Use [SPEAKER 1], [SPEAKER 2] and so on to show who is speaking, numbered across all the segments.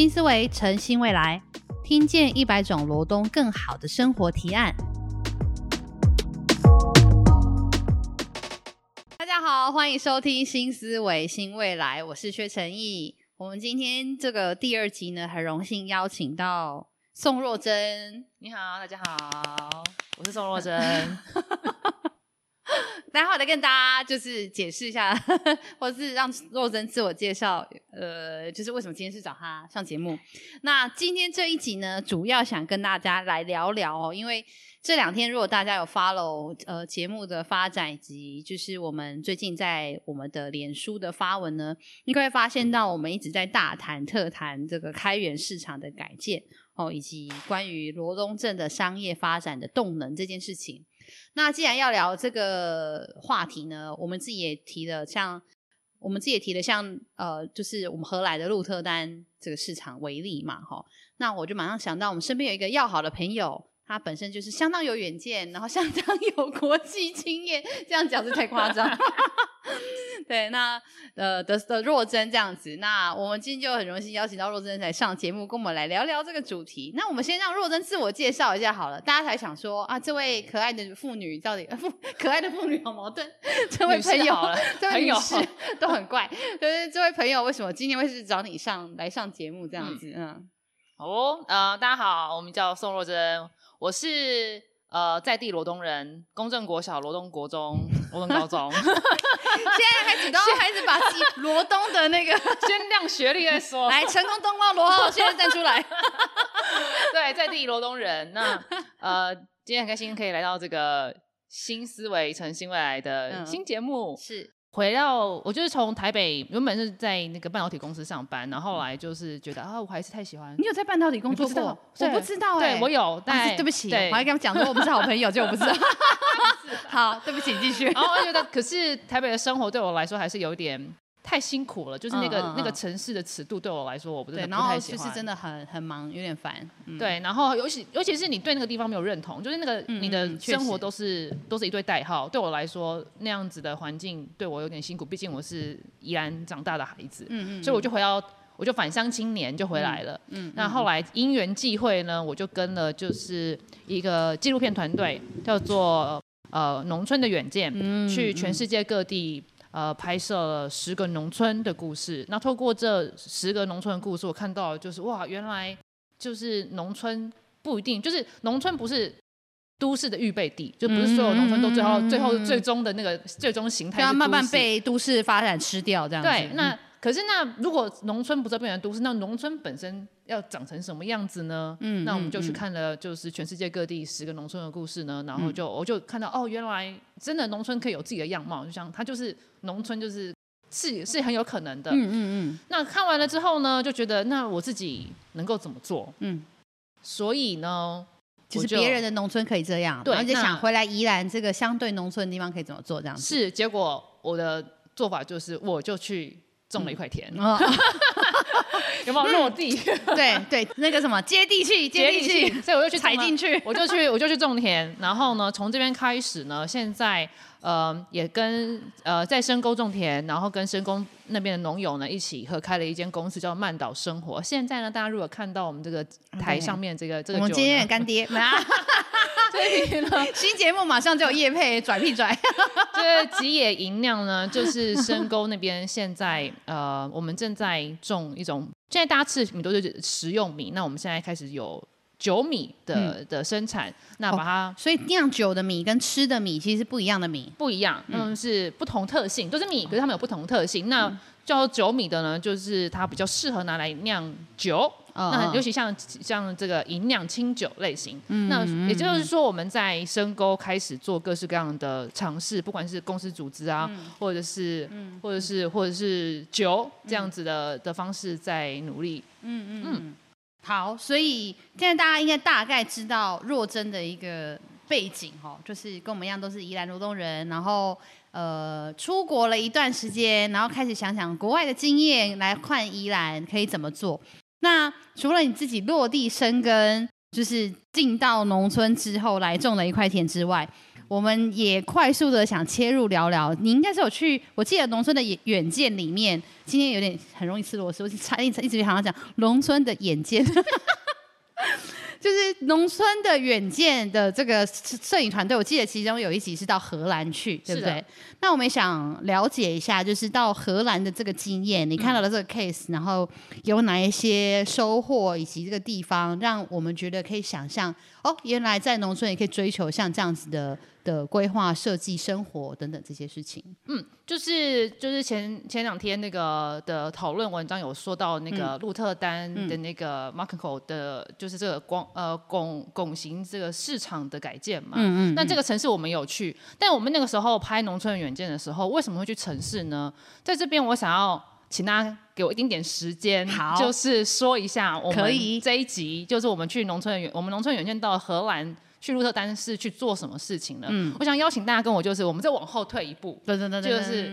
[SPEAKER 1] 新思维，诚新未来，听见一百种罗东更好的生活提案。大家好，欢迎收听新思维新未来，我是薛成义。我们今天这个第二集呢，很荣幸邀请到宋若珍。
[SPEAKER 2] 你好，大家好，我是宋若珍。
[SPEAKER 1] 待会再跟大家就是解释一下，或是让若珍自我介绍，呃，就是为什么今天是找她上节目。那今天这一集呢，主要想跟大家来聊聊哦，因为这两天如果大家有 follow 呃节目的发展以及就是我们最近在我们的脸书的发文呢，你会发现到我们一直在大谈特谈这个开源市场的改建哦，以及关于罗东镇的商业发展的动能这件事情。那既然要聊这个话题呢，我们自己也提了，像我们自己也提了，像呃，就是我们何来的鹿特丹这个市场为例嘛，哈。那我就马上想到，我们身边有一个要好的朋友，他本身就是相当有远见，然后相当有国际经验，这样讲是太夸张。对，那呃的的若真这样子，那我们今天就很荣幸邀请到若真来上节目，跟我们来聊聊这个主题。那我们先让若真自我介绍一下好了，大家才想说啊，这位可爱的妇女到底妇可爱的妇女好矛盾，这位朋友，这位女士都很怪，就是这位朋友为什么今天会是找你上来上节目这样子？嗯，
[SPEAKER 2] 哦，呃，大家好，我们叫宋若真，我是。呃，在地罗东人，公正国小、罗东国中、罗东高中，现
[SPEAKER 1] 在开始都 开始把罗东的那个
[SPEAKER 2] 先亮学历再说。
[SPEAKER 1] 来，成功东方罗浩现在站出来。
[SPEAKER 2] 对，在地罗东人，那呃，今天很开心可以来到这个新思维成新未来的新节目。
[SPEAKER 1] 是。
[SPEAKER 2] 回到我就是从台北原本是在那个半导体公司上班，然后后来就是觉得啊，我还是太喜欢。
[SPEAKER 1] 你有在半导体工作过？我不知道哎，
[SPEAKER 2] 我有，但
[SPEAKER 1] 对不起，我还跟他们讲说我们是好朋友，就我不知道。好，对不起，继续。
[SPEAKER 2] 然后我觉得，可是台北的生活对我来说还是有点。太辛苦了，就是那个那个城市的尺度对我来说，我不是不太喜
[SPEAKER 1] 欢。就是真的很很忙，有点烦。
[SPEAKER 2] 对，然后尤其尤其是你对那个地方没有认同，就是那个你的生活都是都是一对代号。对我来说，那样子的环境对我有点辛苦，毕竟我是宜兰长大的孩子。嗯嗯。所以我就回到，我就返乡青年就回来了。嗯。那后来因缘际会呢，我就跟了就是一个纪录片团队，叫做呃农村的远见，去全世界各地。呃，拍摄了十个农村的故事。那透过这十个农村的故事，我看到就是哇，原来就是农村不一定就是农村不是都市的预备地，就不是所有农村都最后最后最终的那个最终形态，
[SPEAKER 1] 要慢慢被都市发展吃掉这样。
[SPEAKER 2] 对，那。可是那如果农村不再变成都市，那农村本身要长成什么样子呢？嗯，那我们就去看了，就是全世界各地十个农村的故事呢，然后就我就看到哦，原来真的农村可以有自己的样貌，就像它就是农村，就是是是很有可能的。嗯嗯嗯。那看完了之后呢，就觉得那我自己能够怎么做？嗯，所以呢，
[SPEAKER 1] 就是别人的农村可以这样，对，而且想回来宜兰这个相对农村的地方可以怎么做？这样
[SPEAKER 2] 是结果，我的做法就是我就去。种了一块田，有没有落地？
[SPEAKER 1] 对对，那个什么接地气，接地气，
[SPEAKER 2] 所以我就去
[SPEAKER 1] 踩进去，
[SPEAKER 2] 我就去，我就去种田。然后呢，从这边开始呢，现在呃也跟呃在深沟种田，然后跟深沟那边的农友呢一起合开了一间公司，叫曼岛生活。现在呢，大家如果看到我们这个台上面这个这个，
[SPEAKER 1] 我们今天的干爹。所以呢，新节目马上就有叶配拽屁拽。
[SPEAKER 2] 这吉野银酿呢，就是深沟那边现在呃，我们正在种一种，现在大家吃的米都是食用米，那我们现在开始有酒米的的生产，那把它，
[SPEAKER 1] 所以酿酒的米跟吃的米其实是不一样的米，
[SPEAKER 2] 不一样，嗯，是不同特性，都是米，可是它们有不同特性。那叫酒米的呢，就是它比较适合拿来酿酒。那尤其像像这个银酿清酒类型，那也就是说我们在深沟开始做各式各样的尝试，不管是公司组织啊，或者是或者是或者是酒这样子的的方式在努力。嗯
[SPEAKER 1] 嗯嗯。好，所以现在大家应该大概知道若真的一个背景哈，就是跟我们一样都是宜兰罗东人，然后呃出国了一段时间，然后开始想想国外的经验来换宜兰可以怎么做。那除了你自己落地生根，就是进到农村之后来种了一块田之外，我们也快速的想切入聊聊。你应该是有去，我记得农村的远远见里面，今天有点很容易吃螺丝，我差一一直好像讲农村的眼见。就是农村的远见的这个摄影团队，我记得其中有一集是到荷兰去，对不对？那我们想了解一下，就是到荷兰的这个经验，你看到了这个 case，然后有哪一些收获，以及这个地方让我们觉得可以想象，哦，原来在农村也可以追求像这样子的。的规划设计、生活等等这些事情，
[SPEAKER 2] 嗯，就是就是前前两天那个的讨论文章有说到那个鹿特丹的那个 Marco 的，就是这个光呃拱拱形这个市场的改建嘛，嗯嗯，那这个城市我们有去，但我们那个时候拍农村远见的时候，为什么会去城市呢？在这边我想要请大家给我一丁点时间，
[SPEAKER 1] 好，
[SPEAKER 2] 就是说一下我们这一集，就是我们去农村远，我们农村远见到荷兰。去鹿特丹是去做什么事情呢？嗯，我想邀请大家跟我，就是我们再往后退一步，
[SPEAKER 1] 对对对
[SPEAKER 2] 就是，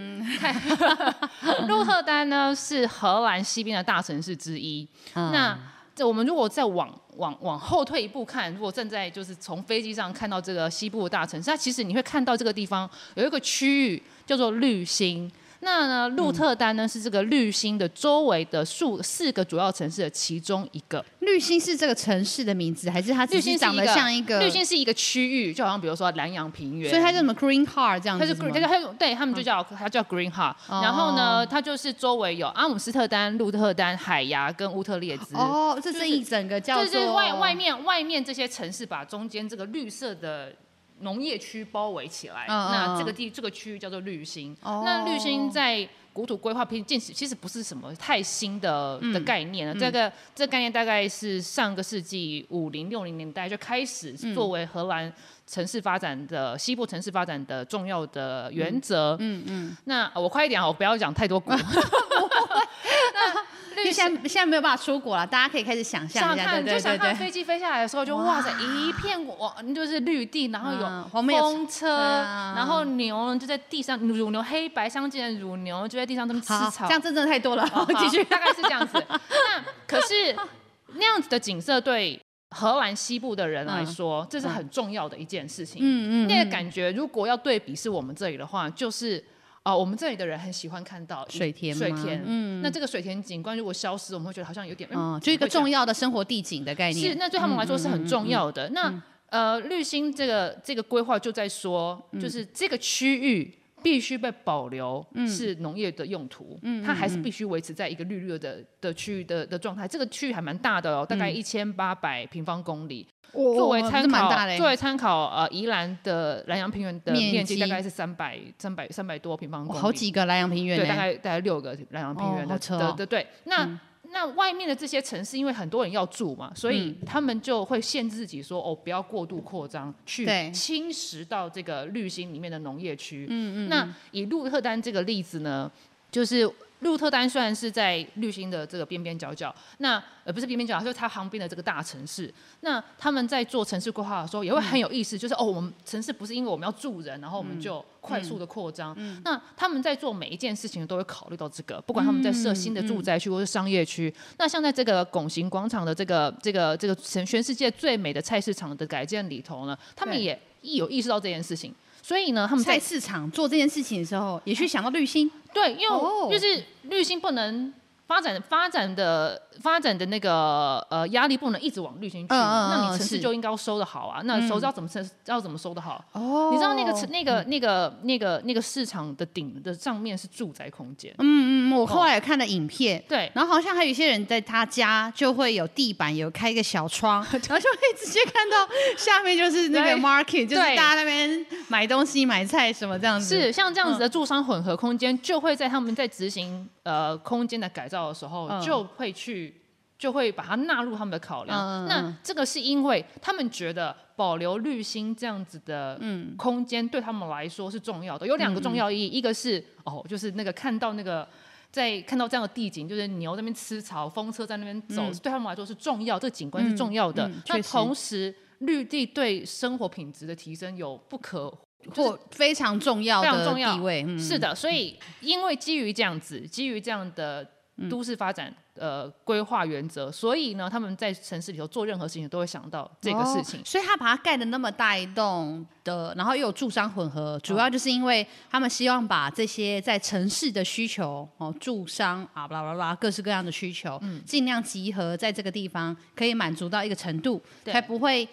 [SPEAKER 2] 鹿特丹呢是荷兰西边的大城市之一。那这我们如果再往往往后退一步看，如果站在就是从飞机上看到这个西部的大城市，那其实你会看到这个地方有一个区域叫做绿星。那呢，鹿特丹呢是这个绿星的周围的数四个主要城市的其中一个。
[SPEAKER 1] 绿星是这个城市的名字，还是它绿星长得像一个？
[SPEAKER 2] 绿星是一个区域，就好像比如说南洋平原，
[SPEAKER 1] 所以它叫什么 Green Heart 这样子它是
[SPEAKER 2] 它叫它对他们就叫它叫 Green Heart。然后呢，它就是周围有阿姆斯特丹、鹿特丹、海牙跟乌特列兹。
[SPEAKER 1] 哦，这是一整个叫
[SPEAKER 2] 做外外面外面这些城市把中间这个绿色的。农业区包围起来，那这个地这个区域叫做绿星。那绿星在国土规划偏建其实不是什么太新的的概念了。这个这概念大概是上个世纪五零六零年代就开始作为荷兰城市发展的西部城市发展的重要的原则。嗯嗯。那我快一点啊，我不要讲太多 古。
[SPEAKER 1] 现在现在没有办法出国了，大家可以开始想象一下，对对对
[SPEAKER 2] 对。飞机飞下来的时候，就哇塞，一片哇，就是绿地，然后有风车，然后牛就在地上，乳牛黑白相间的乳牛就在地上这么吃草，
[SPEAKER 1] 这样真的太多了。继续，
[SPEAKER 2] 大概是这样子。那可是那样子的景色对荷兰西部的人来说，这是很重要的一件事情。嗯嗯，那个感觉，如果要对比是我们这里的话，就是。哦，我们这里的人很喜欢看到
[SPEAKER 1] 水田，
[SPEAKER 2] 水田，嗯，那这个水田景观如果消失，我们会觉得好像有点，
[SPEAKER 1] 嗯，就一个重要的生活地景的概念。
[SPEAKER 2] 是，那对他们来说是很重要的。那呃，绿星这个这个规划就在说，就是这个区域。必须被保留是农业的用途，它还是必须维持在一个绿绿的的区域的的状态。这个区域还蛮大的哦，大概一千八百平方公里。作为参考，作为参考，呃，宜兰的南洋平原的面积。大概是三百三百三百多平方公里，
[SPEAKER 1] 好几个南洋平原，
[SPEAKER 2] 对，大概大概六个南洋平原的的的对，那。那外面的这些城市，因为很多人要住嘛，所以他们就会限制自己说，哦，不要过度扩张，去侵蚀到这个绿心里面的农业区。嗯嗯。那以鹿特丹这个例子呢，就是。鹿特丹虽然是在绿星的这个边边角角，那呃不是边边角，就是它旁边的这个大城市。那他们在做城市规划的时候，也会很有意思，就是哦，我们城市不是因为我们要住人，然后我们就快速的扩张。那他们在做每一件事情都会考虑到这个，不管他们在设新的住宅区或是商业区。那像在这个拱形广场的这个这个这个全全世界最美的菜市场的改建里头呢，他们也有意识到这件事情。所以呢，他们
[SPEAKER 1] 在市场做这件事情的时候，也去想到滤芯。
[SPEAKER 2] 对，因为就是滤芯不能。发展发展的发展的那个呃压力不能一直往绿星去，那你城市就应该要收的好啊。那收要怎么收？要怎么收的好？哦，你知道那个城那个那个那个那个市场的顶的上面是住宅空间。
[SPEAKER 1] 嗯嗯，我后来看了影片，
[SPEAKER 2] 对，
[SPEAKER 1] 然后好像还有一些人在他家就会有地板有开一个小窗，然后就会直接看到下面就是那个 market，就是大家那边买东西买菜什么这样子。
[SPEAKER 2] 是像这样子的住商混合空间，就会在他们在执行呃空间的改造。的时候就会去，就会把它纳入他们的考量。那这个是因为他们觉得保留绿心这样子的空间对他们来说是重要的。有两个重要意义，一个是哦，就是那个看到那个在看到这样的地景，就是牛在那边吃草，风车在那边走，对他们来说是重要，这个景观是重要的。那同时，绿地对生活品质的提升有不可
[SPEAKER 1] 或非常重要的地位。
[SPEAKER 2] 是的，所以因为基于这样子，基于这样的。都市发展呃规划原则，所以呢，他们在城市里头做任何事情都会想到这个事情。
[SPEAKER 1] 所以他把它盖的那么大一栋的，然后又有住商混合，主要就是因为他们希望把这些在城市的需求哦，住商啊，巴拉巴拉各式各样的需求，尽量集合在这个地方，可以满足到一个程度，才不会。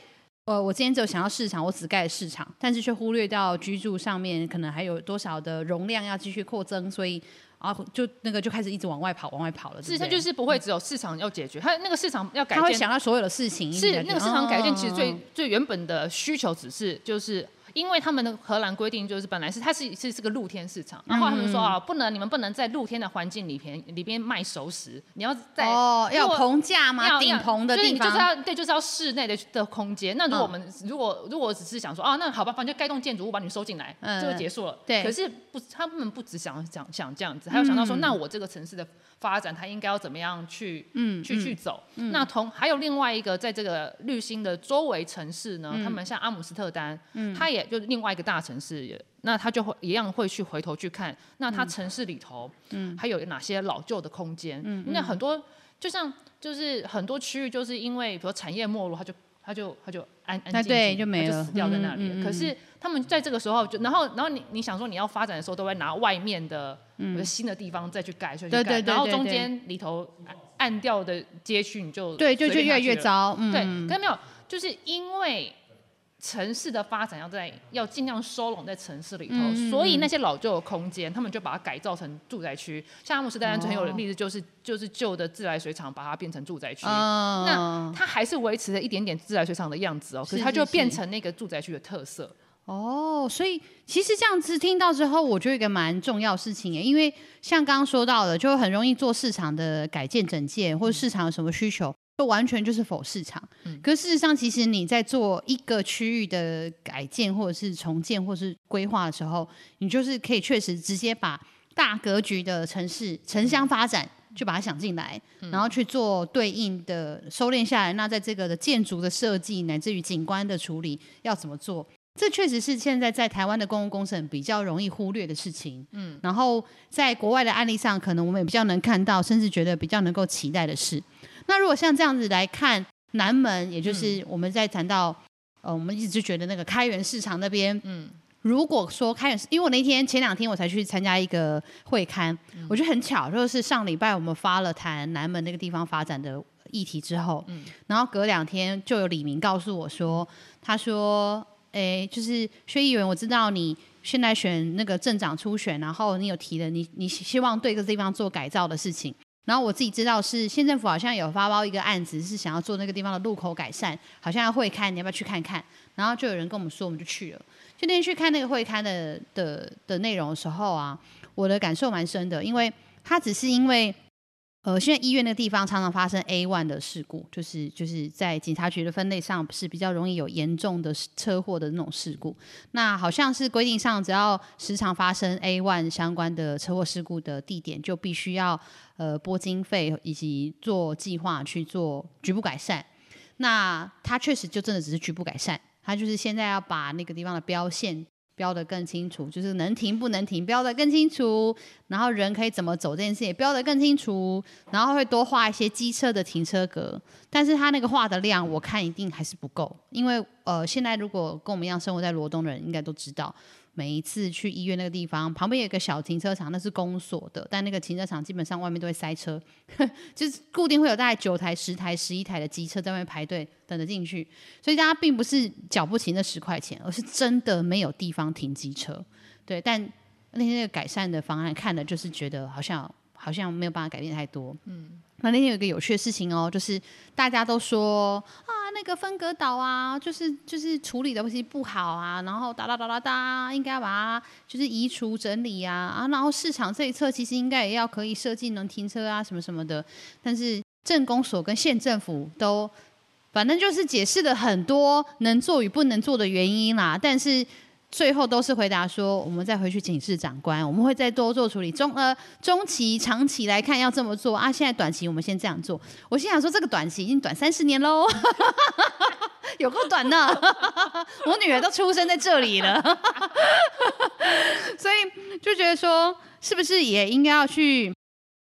[SPEAKER 1] 呃，我今天只有想要市场，我只盖市场，但是却忽略掉居住上面可能还有多少的容量要继续扩增，所以啊，就那个就开始一直往外跑，往外跑了。
[SPEAKER 2] 是，它就是不会只有市场要解决，它那个市场要改
[SPEAKER 1] 变，他会想到所有的事情。
[SPEAKER 2] 是那个市场改变，其实最最原本的需求只是就是。因为他们的荷兰规定就是本来是它是是是个露天市场，然后他们说啊，不能你们不能在露天的环境里边里边卖熟食，你要在
[SPEAKER 1] 哦要棚架吗？顶棚的地
[SPEAKER 2] 方，就是要对就是要室内的的空间。那如果我们如果如果只是想说啊，那好吧，反正盖栋建筑物把你收进来就结束了。
[SPEAKER 1] 对，
[SPEAKER 2] 可是不，他们不只想想想这样子，还有想到说，那我这个城市的。发展它应该要怎么样去去去走？那同还有另外一个，在这个绿星的周围城市呢，他们像阿姆斯特丹，它也就是另外一个大城市，那他就会一样会去回头去看，那它城市里头还有哪些老旧的空间？因为很多就像就是很多区域，就是因为比如产业没落，它就它就他就安安静静
[SPEAKER 1] 就没
[SPEAKER 2] 了，死掉在那里。可是他们在这个时候就，然后然后你你想说你要发展的时候，都会拿外面的。嗯，新的地方再去盖，去盖，然后中间里头暗掉的街区，你就
[SPEAKER 1] 对，就就越来越糟。
[SPEAKER 2] 对，可是没有？就是因为城市的发展要在要尽量收拢在城市里头，所以那些老旧的空间，他们就把它改造成住宅区。像阿姆斯特丹很有的例子，就是就是旧的自来水厂把它变成住宅区。那它还是维持着一点点自来水厂的样子哦，可是它就变成那个住宅区的特色。
[SPEAKER 1] 哦，所以其实这样子听到之后，我觉得一个蛮重要事情耶，因为像刚刚说到的，就很容易做市场的改建整建，或者市场有什么需求，就完全就是否市场。可事实上，其实你在做一个区域的改建，或者是重建，或是规划的时候，你就是可以确实直接把大格局的城市城乡发展，就把它想进来，然后去做对应的收敛下来。那在这个的建筑的设计，乃至于景观的处理，要怎么做？这确实是现在在台湾的公共工程比较容易忽略的事情。嗯，然后在国外的案例上，可能我们也比较能看到，甚至觉得比较能够期待的是，那如果像这样子来看南门，也就是我们在谈到，呃，我们一直觉得那个开源市场那边，嗯，如果说开源，因为我那天前两天我才去参加一个会刊，我觉得很巧，就是上礼拜我们发了谈南门那个地方发展的议题之后，嗯，然后隔两天就有李明告诉我说，他说。哎，就是薛议员，我知道你现在选那个镇长初选，然后你有提了你你希望对这个地方做改造的事情。然后我自己知道是县政府好像有发包一个案子，是想要做那个地方的路口改善，好像要会刊，你要不要去看看？然后就有人跟我们说，我们就去了。就那天去看那个会刊的的的内容的时候啊，我的感受蛮深的，因为他只是因为。呃，现在医院那个地方常常发生 A one 的事故，就是就是在警察局的分类上是比较容易有严重的车祸的那种事故。那好像是规定上，只要时常发生 A one 相关的车祸事故的地点，就必须要呃拨经费以及做计划去做局部改善。那它确实就真的只是局部改善，它就是现在要把那个地方的标线。标的更清楚，就是能停不能停，标的更清楚。然后人可以怎么走这件事也标的更清楚。然后会多画一些机车的停车格，但是他那个画的量，我看一定还是不够。因为呃，现在如果跟我们一样生活在罗东的人，应该都知道。每一次去医院那个地方，旁边有一个小停车场，那是公所的，但那个停车场基本上外面都会塞车，就是固定会有大概九台、十台、十一台的机车在外面排队等着进去，所以大家并不是缴不起那十块钱，而是真的没有地方停机车。对，但那天那个改善的方案看了就是觉得好像好像没有办法改变太多。嗯。那那天有一个有趣的事情哦，就是大家都说啊，那个分隔岛啊，就是就是处理的东西不好啊，然后哒哒哒哒哒，应该把它就是移除整理呀啊，然后市场这一侧其实应该也要可以设计能停车啊什么什么的，但是镇公所跟县政府都反正就是解释了很多能做与不能做的原因啦，但是。最后都是回答说，我们再回去请示长官，我们会再多做处理。中呃中期、长期来看要这么做啊，现在短期我们先这样做。我心想说，这个短期已经短三十年喽，有够短呢！我女儿都出生在这里了，所以就觉得说，是不是也应该要去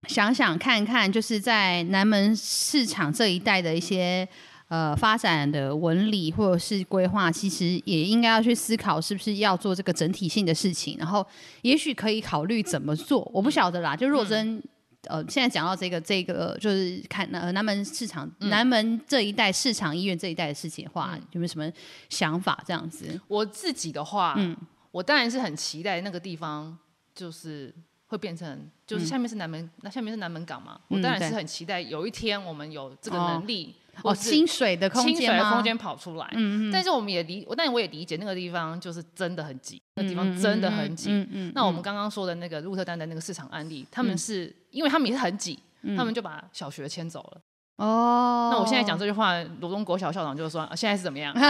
[SPEAKER 1] 想想看看，就是在南门市场这一带的一些呃发展的纹理或者是规划，其实也应该要去思考，是不是要做这个整体性的事情，然后也许可以考虑怎么做。我不晓得啦，就若真。呃，现在讲到这个这个，就是看呃南门市场、南门这一带市场医院这一带的事情的话，有没有什么想法？这样子，
[SPEAKER 2] 我自己的话，嗯，我当然是很期待那个地方，就是会变成，就是下面是南门，那下面是南门港嘛，我当然是很期待有一天我们有这个能力。
[SPEAKER 1] 哦，清水的空间
[SPEAKER 2] 清水的空间跑出来，嗯嗯，但是我们也理，但我也理解那个地方就是真的很挤，那地方真的很挤，嗯嗯。那我们刚刚说的那个鹿特丹的那个市场案例，他们是因为他们也是很挤，他们就把小学迁走了。哦，那我现在讲这句话，罗东国小校长就说现在是怎么样？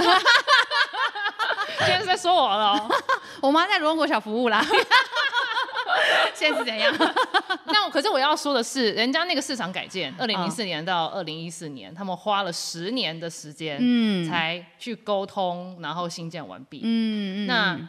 [SPEAKER 2] 现在是在说我了，
[SPEAKER 1] 我妈在罗东国小服务啦。现在是怎样？
[SPEAKER 2] 那可是我要说的是，人家那个市场改建，二零零四年到二零一四年，他们花了十年的时间，嗯，才去沟通，然后新建完毕。嗯嗯，那。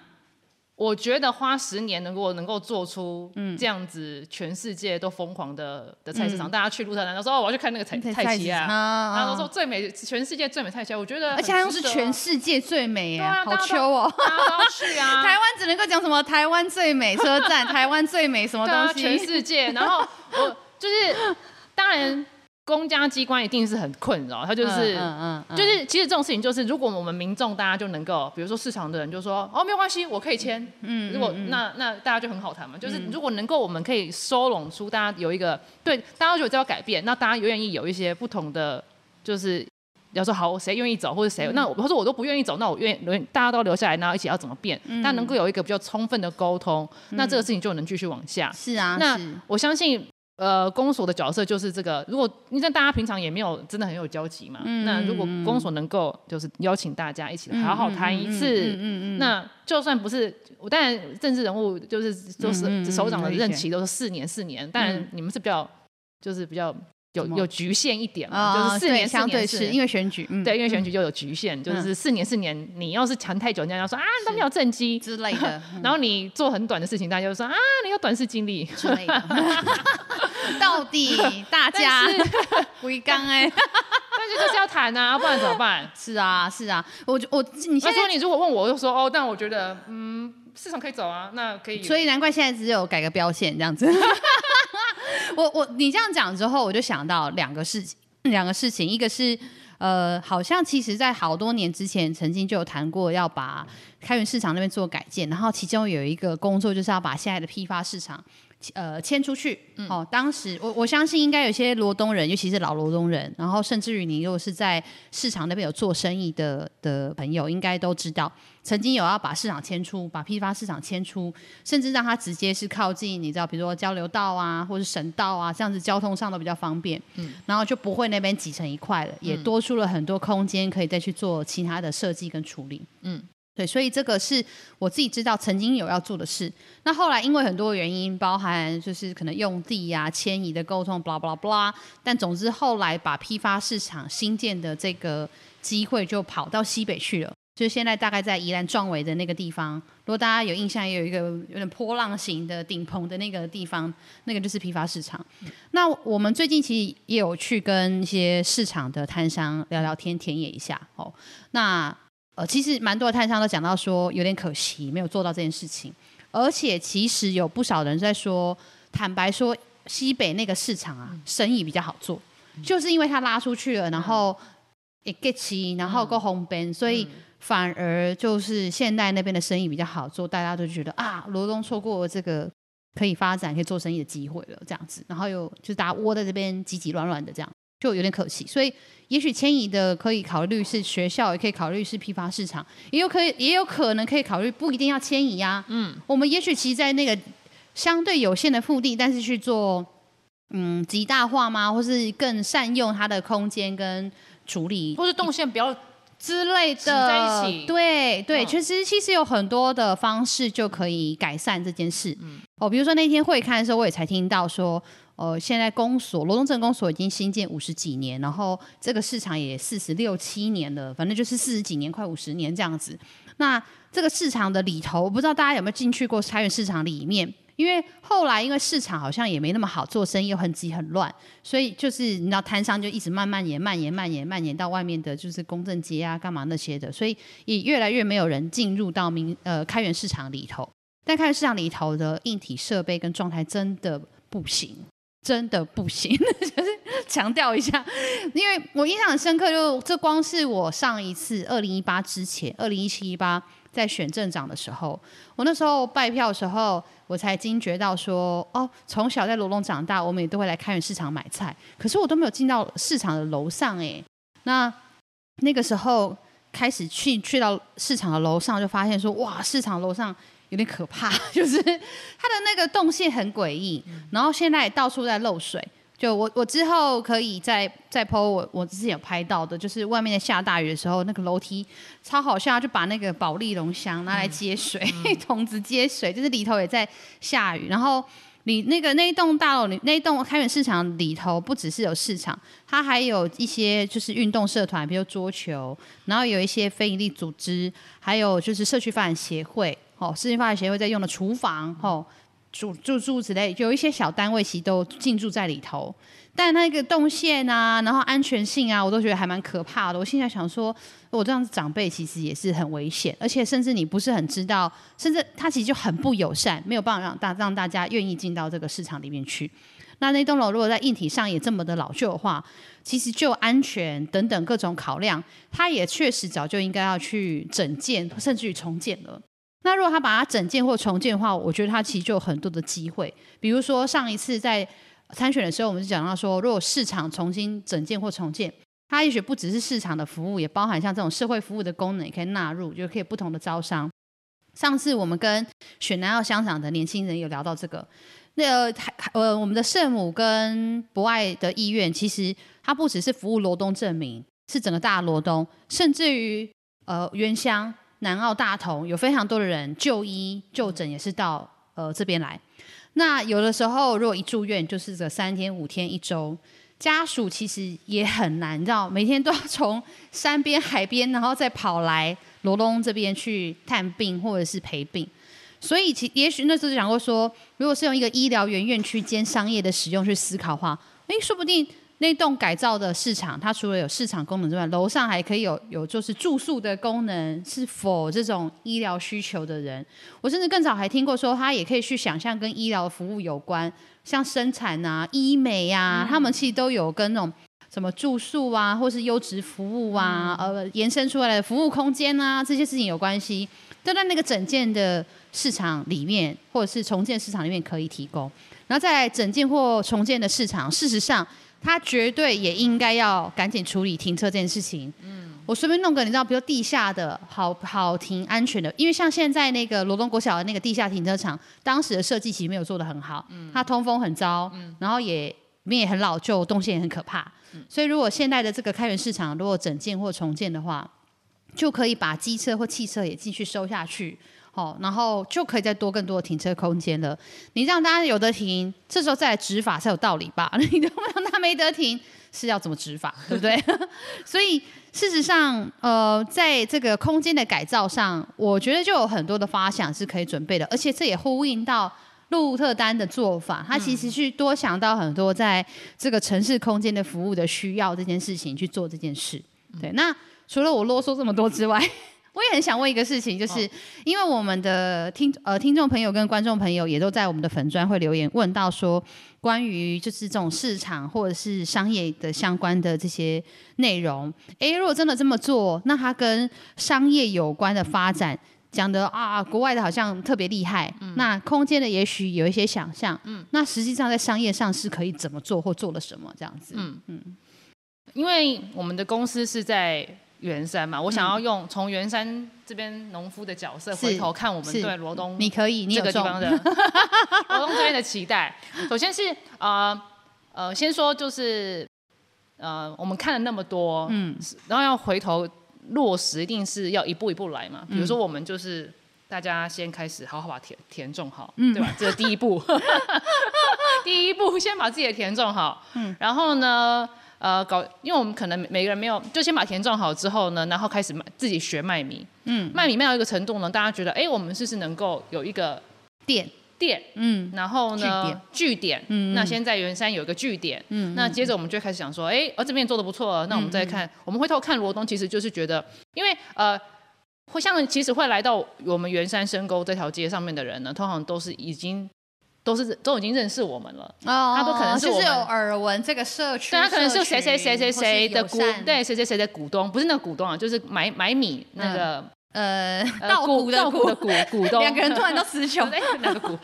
[SPEAKER 2] 我觉得花十年能够能够做出这样子全世界都疯狂的的菜市场，大家去鹿特丹都说哦，我要去看那个菜菜旗啊，然后说最美全世界最美菜旗，我觉得
[SPEAKER 1] 而且还是全世界最美啊，好秋哦，
[SPEAKER 2] 大家都去啊，
[SPEAKER 1] 台湾只能够讲什么台湾最美车站，台湾最美什么东西，
[SPEAKER 2] 全世界，然后我就是当然。公家机关一定是很困扰，他就是嗯嗯，就是其实这种事情就是，如果我们民众大家就能够，比如说市场的人就说，哦，没有关系，我可以签，嗯，如果那那大家就很好谈嘛，就是如果能够我们可以收拢出大家有一个对大家觉得这要改变，那大家愿意有一些不同的，就是要说好谁愿意走或者谁，那我说我都不愿意走，那我愿意大家都留下来，那一起要怎么变？那能够有一个比较充分的沟通，那这个事情就能继续往下。
[SPEAKER 1] 是啊，
[SPEAKER 2] 那我相信。呃，公所的角色就是这个。如果你在大家平常也没有真的很有交集嘛，那如果公所能够就是邀请大家一起好好谈一次，那就算不是，我当然政治人物就是都是首长的任期都是四年四年，当然你们是比较就是比较。有有局限一点嘛，就是四年
[SPEAKER 1] 相对是因为选举，
[SPEAKER 2] 对，因为选举就有局限，就是四年四年，你要是谈太久，人家要说啊，你都没有政绩
[SPEAKER 1] 之类的，
[SPEAKER 2] 然后你做很短的事情，大家就说啊，你有短视经历。
[SPEAKER 1] 之类的。到底大家回刚 哎，
[SPEAKER 2] 但是就是要谈啊，不然怎么办？
[SPEAKER 1] 是啊，是啊，我我你先
[SPEAKER 2] 说，你如果问我，我就说哦，但我觉得嗯，市场可以走啊，那可以。
[SPEAKER 1] 所以难怪现在只有改个标线这样子。我我你这样讲之后，我就想到两个事情，两个事情，一个是呃，好像其实在好多年之前，曾经就有谈过要把开源市场那边做改建，然后其中有一个工作就是要把现在的批发市场。呃，迁出去哦。当时我我相信应该有些罗东人，尤其是老罗东人，然后甚至于你如果是在市场那边有做生意的的朋友，应该都知道，曾经有要把市场迁出，把批发市场迁出，甚至让它直接是靠近，你知道，比如说交流道啊，或者省道啊，这样子交通上都比较方便。嗯。然后就不会那边挤成一块了，也多出了很多空间，可以再去做其他的设计跟处理。嗯。对，所以这个是我自己知道曾经有要做的事。那后来因为很多原因，包含就是可能用地呀、迁移的沟通，blah blah blah。但总之后来把批发市场新建的这个机会就跑到西北去了，就是现在大概在宜兰壮围的那个地方。如果大家有印象，也有一个有点波浪形的顶棚的那个地方，那个就是批发市场。那我们最近其实也有去跟一些市场的摊商聊聊天，田野一下哦。那呃，其实蛮多的摊商都讲到说，有点可惜没有做到这件事情。而且其实有不少人在说，坦白说，西北那个市场啊，生意比较好做，就是因为它拉出去了，然后也 get 齐，然后够红边，所以反而就是现代那边的生意比较好做，大家都觉得啊，罗东错过这个可以发展、可以做生意的机会了，这样子，然后又就是大家窝在这边挤挤乱乱的这样。就有点可惜，所以也许迁移的可以考虑是学校，也可以考虑是批发市场，也有可以也有可能可以考虑不一定要迁移啊。嗯，我们也许其实，在那个相对有限的腹地，但是去做嗯极大化吗？或是更善用它的空间跟处理，
[SPEAKER 2] 或是动线比较
[SPEAKER 1] 之类的。对对，其实其实有很多的方式就可以改善这件事。嗯，哦，比如说那天会看的时候，我也才听到说。呃，现在公所罗东镇公所已经新建五十几年，然后这个市场也四十六七年了，反正就是四十几年，快五十年这样子。那这个市场的里头，我不知道大家有没有进去过开源市场里面，因为后来因为市场好像也没那么好做生意，又很急很乱，所以就是你知道摊商就一直慢慢延、蔓延、蔓延、蔓延到外面的就是公正街啊、干嘛那些的，所以也越来越没有人进入到明呃开源市场里头。但开源市场里头的硬体设备跟状态真的不行，真的不行，强调一下，因为我印象很深刻，就这光是我上一次二零一八之前，二零一七一八。在选镇长的时候，我那时候拜票的时候，我才惊觉到说，哦，从小在罗东长大，我们也都会来开源市场买菜，可是我都没有进到市场的楼上哎。那那个时候开始去去到市场的楼上，就发现说，哇，市场楼上有点可怕，就是它的那个动线很诡异，然后现在到处在漏水。就我我之后可以再再 po 我我之前有拍到的，就是外面在下大雨的时候，那个楼梯超好笑，就把那个保利龙箱拿来接水，桶子接水，就是里头也在下雨。然后里那个那一栋大楼里那一栋开源市场里头，不只是有市场，它还有一些就是运动社团，比如桌球，然后有一些非营利组织，还有就是社区发展协会，哦，社区发展协会在用的厨房，哦。住住住之类，有一些小单位其实都进驻在里头，但那个动线啊，然后安全性啊，我都觉得还蛮可怕的。我现在想说，我这样子长辈其实也是很危险，而且甚至你不是很知道，甚至他其实就很不友善，没有办法让大让大家愿意进到这个市场里面去。那那栋楼如果在硬体上也这么的老旧的话，其实就安全等等各种考量，它也确实早就应该要去整建，甚至于重建了。那如果他把它整建或重建的话，我觉得他其实就有很多的机会。比如说上一次在参选的时候，我们就讲到说，如果市场重新整建或重建，它也许不只是市场的服务，也包含像这种社会服务的功能也可以纳入，就可以不同的招商。上次我们跟选南澳香港的年轻人有聊到这个，那呃我们的圣母跟博爱的医院，其实它不只是服务罗东证明，是整个大罗东，甚至于呃原乡。南澳大同有非常多的人就医就诊，也是到呃这边来。那有的时候如果一住院就是这三天五天一周，家属其实也很难，你知道，每天都要从山边海边，然后再跑来罗东这边去探病或者是陪病。所以其也许那时候就讲过说，如果是用一个医疗园院区兼商业的使用去思考的话，哎，说不定。那栋改造的市场，它除了有市场功能之外，楼上还可以有有就是住宿的功能，是否这种医疗需求的人？我甚至更早还听过说，他也可以去想象跟医疗服务有关，像生产啊、医美呀，他们其实都有跟那种什么住宿啊，或是优质服务啊，呃，延伸出来的服务空间啊，这些事情有关系，都在那个整建的市场里面，或者是重建市场里面可以提供。然后在整建或重建的市场，事实上。他绝对也应该要赶紧处理停车这件事情。嗯，我随便弄个，你知道，比如地下的好好停安全的，因为像现在那个罗东国小的那个地下停车场，当时的设计其实没有做的很好，嗯，它通风很糟，嗯，然后也里面也很老旧，动线也很可怕，嗯，所以如果现在的这个开源市场如果整建或重建的话，就可以把机车或汽车也继续收下去。好，然后就可以再多更多的停车空间了。你让大家有的停，这时候再来执法才有道理吧？你都让他没得停，是要怎么执法？对不对？所以事实上，呃，在这个空间的改造上，我觉得就有很多的发想是可以准备的，而且这也呼应到鹿特丹的做法，他其实去多想到很多在这个城市空间的服务的需要这件事情去做这件事。对，那除了我啰嗦这么多之外。我也很想问一个事情，就是因为我们的听呃听众朋友跟观众朋友也都在我们的粉砖会留言问到说，关于就是这种市场或者是商业的相关的这些内容，哎，如果真的这么做，那它跟商业有关的发展讲的啊，国外的好像特别厉害，那空间的也许有一些想象，嗯，那实际上在商业上是可以怎么做或做了什么这样子，嗯。嗯，
[SPEAKER 2] 因为我们的公司是在。圆山嘛，我想要用从圆山这边农夫的角色回头看我们对罗东，
[SPEAKER 1] 你可以
[SPEAKER 2] 这个地方的 罗东这边的期待。首先是呃呃，先说就是呃，我们看了那么多，嗯，然后要回头落实，一定是要一步一步来嘛。比如说我们就是大家先开始好好把田田种好，对吧？这是第一步，第一步先把自己的田种好，嗯，然后呢？呃，搞，因为我们可能每个人没有，就先把田种好之后呢，然后开始卖，自己学卖米。嗯，卖米卖到一个程度呢，大家觉得，哎，我们是不是能够有一个
[SPEAKER 1] 店？
[SPEAKER 2] 店，嗯，然后呢据点，嗯，那先在圆山有一个据点，嗯，那接着我们就开始想说，哎，而这边做的不错，那我们再看，我们回头看罗东，其实就是觉得，因为呃，会像其实会来到我们圆山深沟这条街上面的人呢，通常都是已经。都是都已经认识我们了，哦，他都可能是
[SPEAKER 1] 就是有耳闻这个社区，
[SPEAKER 2] 对他可能是谁谁谁谁谁的
[SPEAKER 1] 股，
[SPEAKER 2] 对谁谁谁的股东，不是那个股东啊，就是买买米那个
[SPEAKER 1] 呃稻谷
[SPEAKER 2] 的谷的股股东，
[SPEAKER 1] 两个人突然都词穷，
[SPEAKER 2] 哪个谷？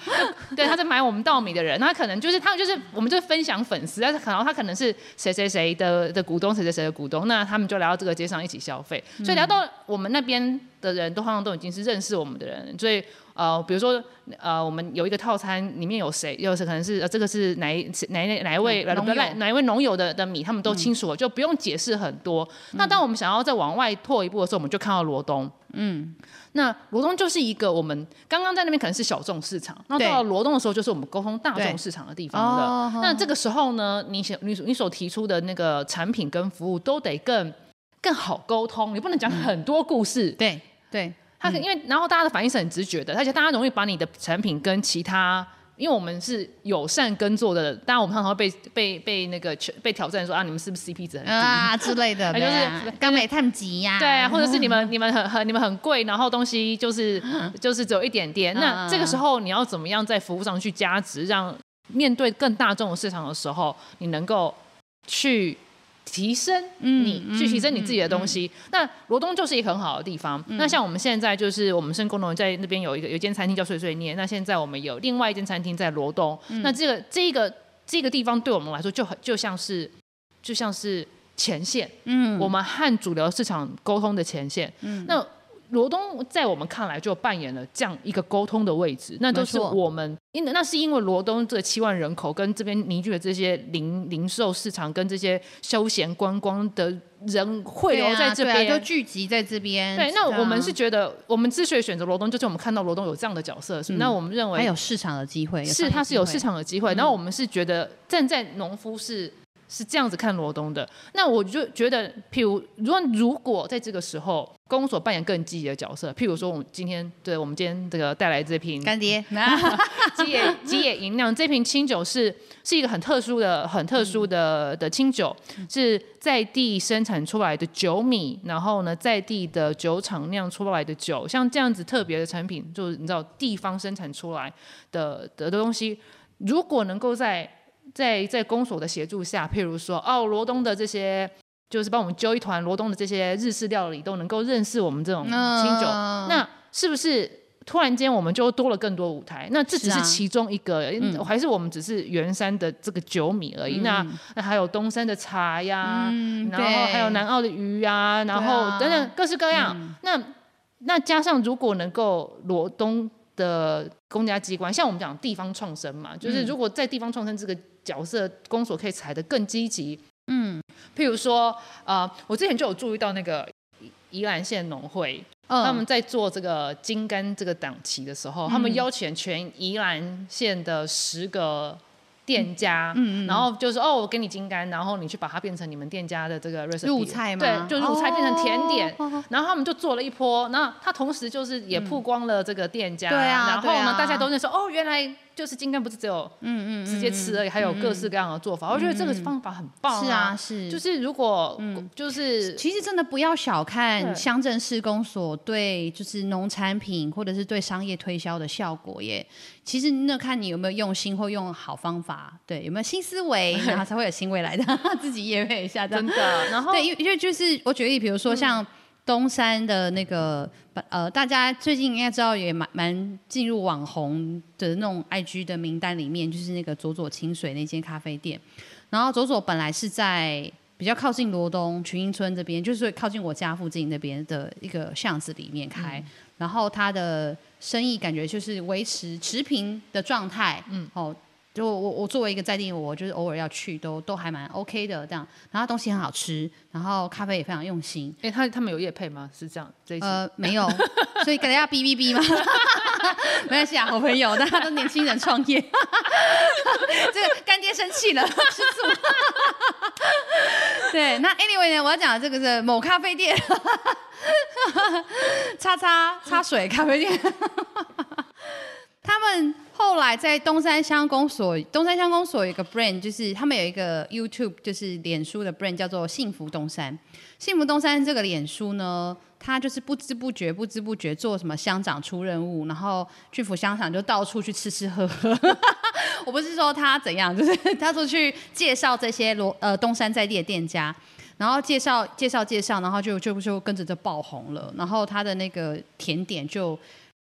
[SPEAKER 2] 对，他在买我们稻米的人，他可能就是他们就是我们就分享粉丝，但是可能他可能是谁谁谁的的股东，谁谁谁的股东，那他们就来到这个街上一起消费，所以聊到我们那边的人都好像都已经是认识我们的人，所以。呃，比如说，呃，我们有一个套餐，里面有谁，又是可能是呃，这个是哪哪哪一位哪哪一位农友的的米，他们都清楚，就不用解释很多。那当我们想要再往外拓一步的时候，我们就看到罗东。嗯，那罗东就是一个我们刚刚在那边可能是小众市场，那到了罗东的时候，就是我们沟通大众市场的地方了。那这个时候呢，你想你你所提出的那个产品跟服务都得更更好沟通，你不能讲很多故事。
[SPEAKER 1] 对对。
[SPEAKER 2] 他因为，然后大家的反应是很直觉的，而且大家容易把你的产品跟其他，因为我们是友善耕作的，当然我们常常会被被被那个被挑战说啊，你们是不是 CP 值很低？
[SPEAKER 1] 啊之类的，就是刚没探级呀，
[SPEAKER 2] 对啊，或者是你们你们很很你们很贵，然后东西就是就是只有一点点，那这个时候你要怎么样在服务上去加值，让面对更大众的市场的时候，你能够去。提升你去提升你自己的东西，那罗东就是一个很好的地方。那像我们现在就是我们深工农在那边有一个有一间餐厅叫碎碎念，那现在我们有另外一间餐厅在罗东。那这个这个这个地方对我们来说就很就像是就像是前线，嗯，我们和主流市场沟通的前线，嗯，那。罗东在我们看来就扮演了这样一个沟通的位置，那就是我们因那是因为罗东这七万人口跟这边凝聚的这些零零售市场跟这些休闲观光的人汇流在这边，
[SPEAKER 1] 都聚集在这边。
[SPEAKER 2] 对，那我们是觉得我们之所以选择罗东，就是我们看到罗东有这样的角色，是那我们认为
[SPEAKER 1] 还有市场的机会，
[SPEAKER 2] 是它是有市场的机会。然后我们是觉得站在农夫是。是这样子看罗东的，那我就觉得，譬如，如果如果在这个时候，公所扮演更积极的角色，譬如说，我们今天对我们今天这个带来这瓶
[SPEAKER 1] 干爹。
[SPEAKER 2] 吉野吉野银酿，这瓶清酒是是一个很特殊的、很特殊的的清酒，是在地生产出来的酒米，然后呢，在地的酒厂酿出来的酒，像这样子特别的产品，就是你知道地方生产出来的的东西，如果能够在在在公所的协助下，譬如说，哦，罗东的这些，就是帮我们揪一团罗东的这些日式料理，都能够认识我们这种清酒，那是不是突然间我们就多了更多舞台？那这只是其中一个，还是我们只是圆山的这个酒米而已？那那还有东山的茶呀，然后还有南澳的鱼呀，然后等等各式各样。那那加上如果能够罗东的公家机关，像我们讲地方创生嘛，就是如果在地方创生这个。角色公所可以踩得更积极，嗯，譬如说，呃，我之前就有注意到那个宜兰县农会，他们在做这个金柑这个档期的时候，他们邀请全宜兰县的十个。店家，嗯嗯，然后就是哦，我给你金柑，然后你去把它变成你们店家的这个
[SPEAKER 1] 入菜
[SPEAKER 2] 嘛，对，就入菜变成甜点，然后他们就做了一波，那他同时就是也曝光了这个店家，
[SPEAKER 1] 对啊，
[SPEAKER 2] 然后呢，大家都认识哦，原来就是金柑不是只有嗯嗯直接吃而已，还有各式各样的做法，我觉得这个方法很棒，
[SPEAKER 1] 是啊是，
[SPEAKER 2] 就是如果就是
[SPEAKER 1] 其实真的不要小看乡镇施工所对就是农产品或者是对商业推销的效果耶。其实那看你有没有用心或用好方法，对，有没有新思维，然后才会有新未来的。自己也配一下，
[SPEAKER 2] 真的。然后
[SPEAKER 1] 对，因为就是我举例，比如说像东山的那个，呃，大家最近应该知道也蛮蛮进入网红的那种 IG 的名单里面，就是那个佐佐清水那间咖啡店。然后佐佐本来是在比较靠近罗东群英村这边，就是靠近我家附近那边的一个巷子里面开，然后他的。生意感觉就是维持持平的状态，嗯，哦，就我我作为一个在地，我就是偶尔要去，都都还蛮 OK 的这样。然后东西很好吃，然后咖啡也非常用心。
[SPEAKER 2] 哎，他他们有夜配吗？是这样？
[SPEAKER 1] 呃，没有，所以可能要哔哔哔吗？没关系啊，好朋友，大家都年轻人创业。这个干爹生气了，吃醋。对，那 Anyway 呢，我要讲的这个是某咖啡店。擦擦擦水咖啡店，他们后来在东山乡公所，东山乡公所有一个 brand，就是他们有一个 YouTube，就是脸书的 brand 叫做幸福东山。幸福东山这个脸书呢，他就是不知不觉、不知不觉做什么乡长出任务，然后去府乡长就到处去吃吃喝喝。我不是说他怎样，就是他出去介绍这些罗呃东山在地的店家。然后介绍介绍介绍，然后就就就跟着就爆红了。然后他的那个甜点就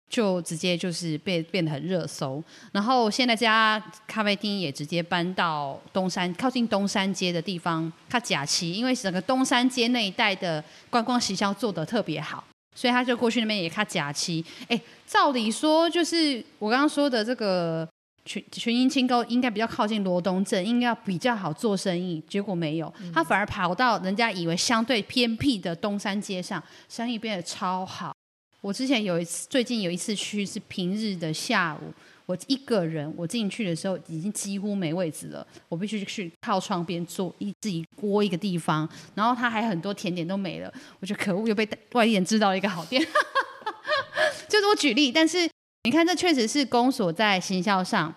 [SPEAKER 1] 就直接就是变变得很热搜。然后现在家咖啡厅也直接搬到东山靠近东山街的地方，他假期因为整个东山街那一带的观光行销做得特别好，所以他就过去那边也看假期。哎，照理说就是我刚刚说的这个。群群英清高应该比较靠近罗东镇，应该要比较好做生意，结果没有，他反而跑到人家以为相对偏僻的东山街上，生意变得超好。我之前有一次，最近有一次去是平日的下午，我一个人，我进去的时候已经几乎没位置了，我必须去靠窗边坐一自己窝一个地方，然后他还很多甜点都没了，我觉得可恶，又被外地人知道一个好店，就是我举例，但是。你看，这确实是公所在行销上，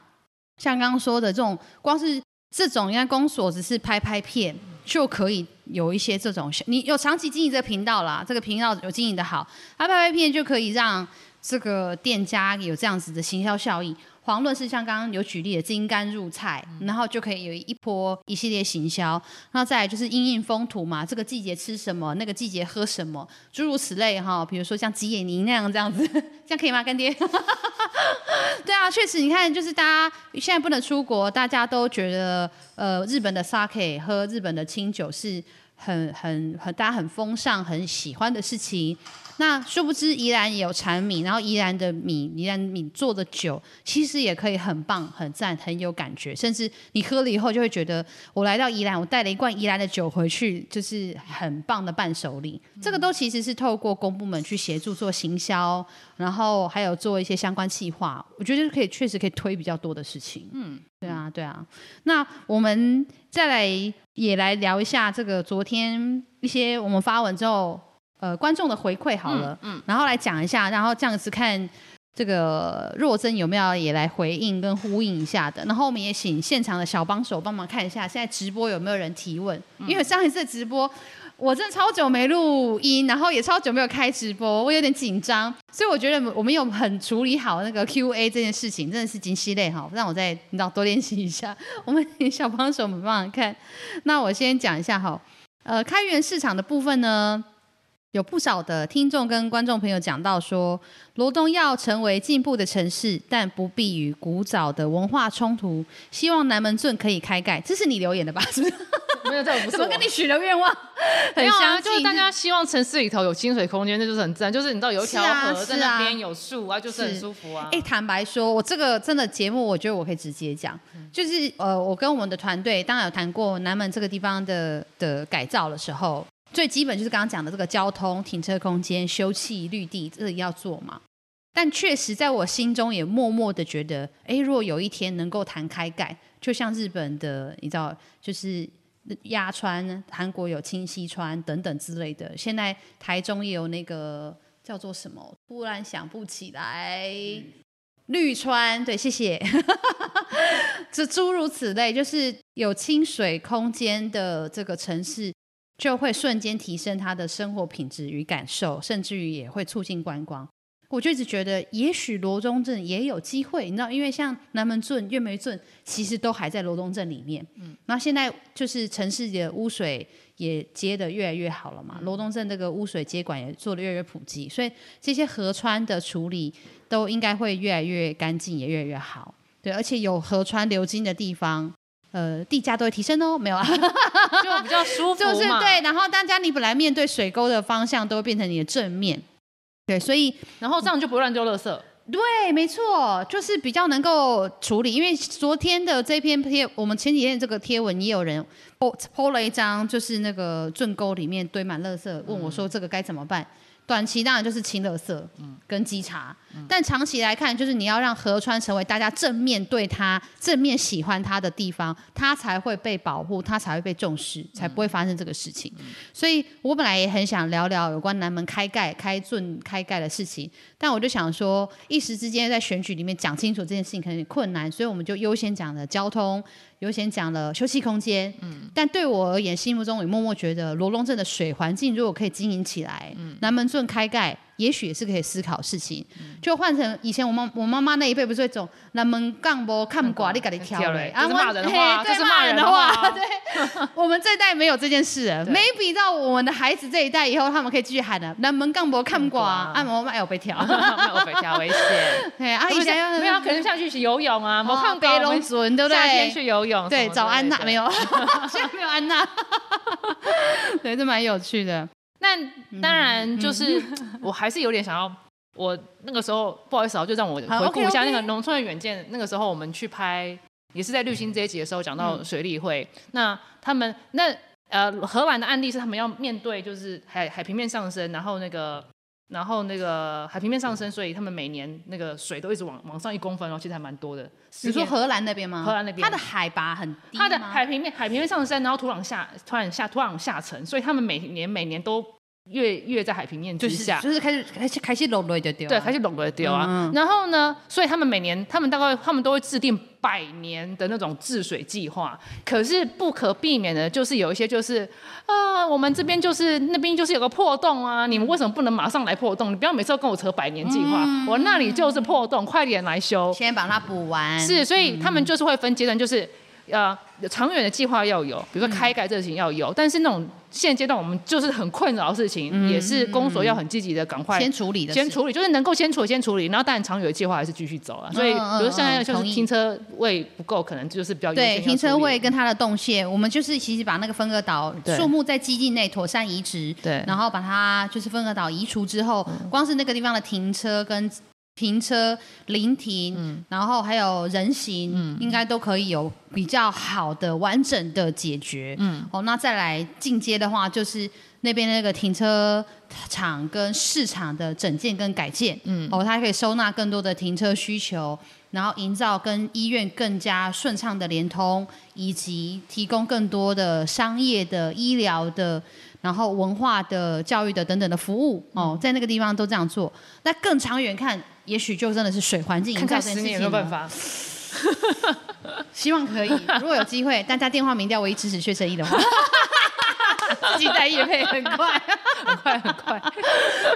[SPEAKER 1] 像刚刚说的这种，光是这种，应该公所只是拍拍片就可以有一些这种，你有长期经营这个频道啦，这个频道有经营的好，他拍拍片就可以让这个店家有这样子的行销效应。黄论是像刚刚有举例的金柑入菜，然后就可以有一波一系列行销。那再来就是因应风土嘛，这个季节吃什么，那个季节喝什么，诸如此类哈。比如说像吉野尼那样这样子，这样可以吗？干爹？对啊，确实，你看，就是大家现在不能出国，大家都觉得呃，日本的 sake 喝日本的清酒是很很很大家很风尚、很喜欢的事情。那殊不知宜兰也有产米，然后宜兰的米，宜兰米做的酒其实也可以很棒、很赞、很有感觉，甚至你喝了以后就会觉得，我来到宜兰，我带了一罐宜兰的酒回去，就是很棒的伴手礼。这个都其实是透过公部门去协助做行销，然后还有做一些相关计划，我觉得可以确实可以推比较多的事情。嗯，对啊，对啊。那我们再来也来聊一下这个昨天一些我们发文之后。呃，观众的回馈好了，嗯，然后来讲一下，然后这样子看这个若真有没有也来回应跟呼应一下的，然后我们也请现场的小帮手帮忙看一下，现在直播有没有人提问？因为上一次直播我真的超久没录音，然后也超久没有开直播，我有点紧张，所以我觉得我们有很处理好那个 Q A 这件事情，真的是精细类哈，让我再你知道多练习一下。我们请小帮手们帮忙看，那我先讲一下哈，呃，开源市场的部分呢。有不少的听众跟观众朋友讲到说，罗东要成为进步的城市，但不必与古早的文化冲突。希望南门镇可以开盖，这是你留言的吧？是不是？
[SPEAKER 2] 没有，这不是。怎么
[SPEAKER 1] 跟你许的愿望
[SPEAKER 2] 很相就是大家希望城市里头有清水空间，这就是很自然。就是你知道有一条河在那边有树啊，就是很舒服啊。
[SPEAKER 1] 哎，坦白说，我这个真的节目，我觉得我可以直接讲，就是呃，我跟我们的团队当然有谈过南门这个地方的的改造的时候。最基本就是刚刚讲的这个交通、停车空间、休憩绿地，这个要做嘛。但确实在我心中也默默的觉得，哎，如果有一天能够谈开盖，就像日本的，你知道，就是鸭川、韩国有清溪川等等之类的，现在台中也有那个叫做什么，突然想不起来，绿川，对，谢谢。这诸如此类，就是有清水空间的这个城市。就会瞬间提升他的生活品质与感受，甚至于也会促进观光。我就一直觉得，也许罗东镇也有机会，你知道，因为像南门镇、月梅镇，其实都还在罗东镇里面。嗯，那现在就是城市的污水也接的越来越好了嘛，罗东镇这个污水接管也做的越来越普及，所以这些河川的处理都应该会越来越干净，也越来越好。对，而且有河川流经的地方。呃，地价都会提升哦，没有啊，
[SPEAKER 2] 就比较舒服
[SPEAKER 1] 就是对，然后大家你本来面对水沟的方向都会变成你的正面，对，所以
[SPEAKER 2] 然后这样就不会乱丢垃圾。
[SPEAKER 1] 对，没错，就是比较能够处理。因为昨天的这篇贴，我们前几天这个贴文也有人 po po 了一张，就是那个圳沟里面堆满垃圾，问我说这个该怎么办？短期当然就是清垃圾，嗯，跟稽查。但长期来看，就是你要让河川成为大家正面对它、正面喜欢它的地方，它才会被保护，它才会被重视，才不会发生这个事情。所以我本来也很想聊聊有关南门开盖、开圳开盖的事情，但我就想说，一时之间在选举里面讲清楚这件事情可能有点困难，所以我们就优先讲了交通。优先讲了休息空间，嗯，但对我而言，心目中也默默觉得罗龙镇的水环境如果可以经营起来，嗯，南门镇开盖。也许也是可以思考事情，就换成以前我妈我妈妈那一辈不是会种南门杠波看挂你给你挑嘞，
[SPEAKER 2] 啊骂人的话，这是骂人的话，
[SPEAKER 1] 对，我们这一代没有这件事，maybe 到我们的孩子这一代以后，他们可以继续喊的南门杠波看挂，按摩卖我被挑，
[SPEAKER 2] 被挑危险，
[SPEAKER 1] 对啊，以前
[SPEAKER 2] 没有可能下去游泳啊，我看
[SPEAKER 1] 北龙尊对不对？夏
[SPEAKER 2] 天去游泳，
[SPEAKER 1] 对，找安娜没有，现在没有安娜，对，这蛮有趣的。
[SPEAKER 2] 那当然，就是我还是有点想要。我那个时候不好意思啊，就让我回顾一下那个农村的远见。那个时候我们去拍，也是在绿星这一集的时候讲到水利会。那他们那呃荷兰的案例是他们要面对就是海海平面上升，然后那个然后那个海平面上升，所以他们每年那个水都一直往往上一公分，然后其实还蛮多的。
[SPEAKER 1] 你说荷兰那边吗？
[SPEAKER 2] 荷兰那边，
[SPEAKER 1] 它的海拔很低，
[SPEAKER 2] 它的海平面海平面上升，然后土壤下突然下土壤下沉，所以他们每年每年都。越越在海平面之下，
[SPEAKER 1] 就是开始开始开始落落就丢，
[SPEAKER 2] 对，开始落落就丢啊。然后呢，所以他们每年，他们大概他们都会制定百年的那种治水计划。可是不可避免的，就是有一些就是啊，我们这边就是那边就是有个破洞啊，你们为什么不能马上来破洞？你不要每次都跟我扯百年计划，我那里就是破洞，快点来修，
[SPEAKER 1] 先把它补完。
[SPEAKER 2] 是，所以他们就是会分阶段，就是呃，长远的计划要有，比如说开盖这事情要有，但是那种。现阶段我们就是很困扰的事情，也是公所要很积极的赶快
[SPEAKER 1] 先处理的，
[SPEAKER 2] 先处理，就是能够先处理先处理，然后当然长远的计划还是继续走啊。所以，比如现在就是停车位不够，可能就是比较
[SPEAKER 1] 对停车位跟它的动线，我们就是其实把那个分割岛树木在基地内妥善移植，
[SPEAKER 2] 对，
[SPEAKER 1] 然后把它就是分割岛移除之后，光是那个地方的停车跟。停车、临停，然后还有人行，应该都可以有比较好的、完整的解决。嗯，哦，那再来进阶的话，就是那边那个停车场跟市场的整建跟改建。嗯，哦，它可以收纳更多的停车需求，然后营造跟医院更加顺畅的连通，以及提供更多的商业的、医疗的。然后文化的、教育的等等的服务哦，在那个地方都这样做。那更长远看，也许就真的是水环境营造这件事情。
[SPEAKER 2] 有办法？
[SPEAKER 1] 希望可以。如果有机会，大家电话民调唯一支持薛成义的话，
[SPEAKER 2] 期待也配 很快，很快，很快。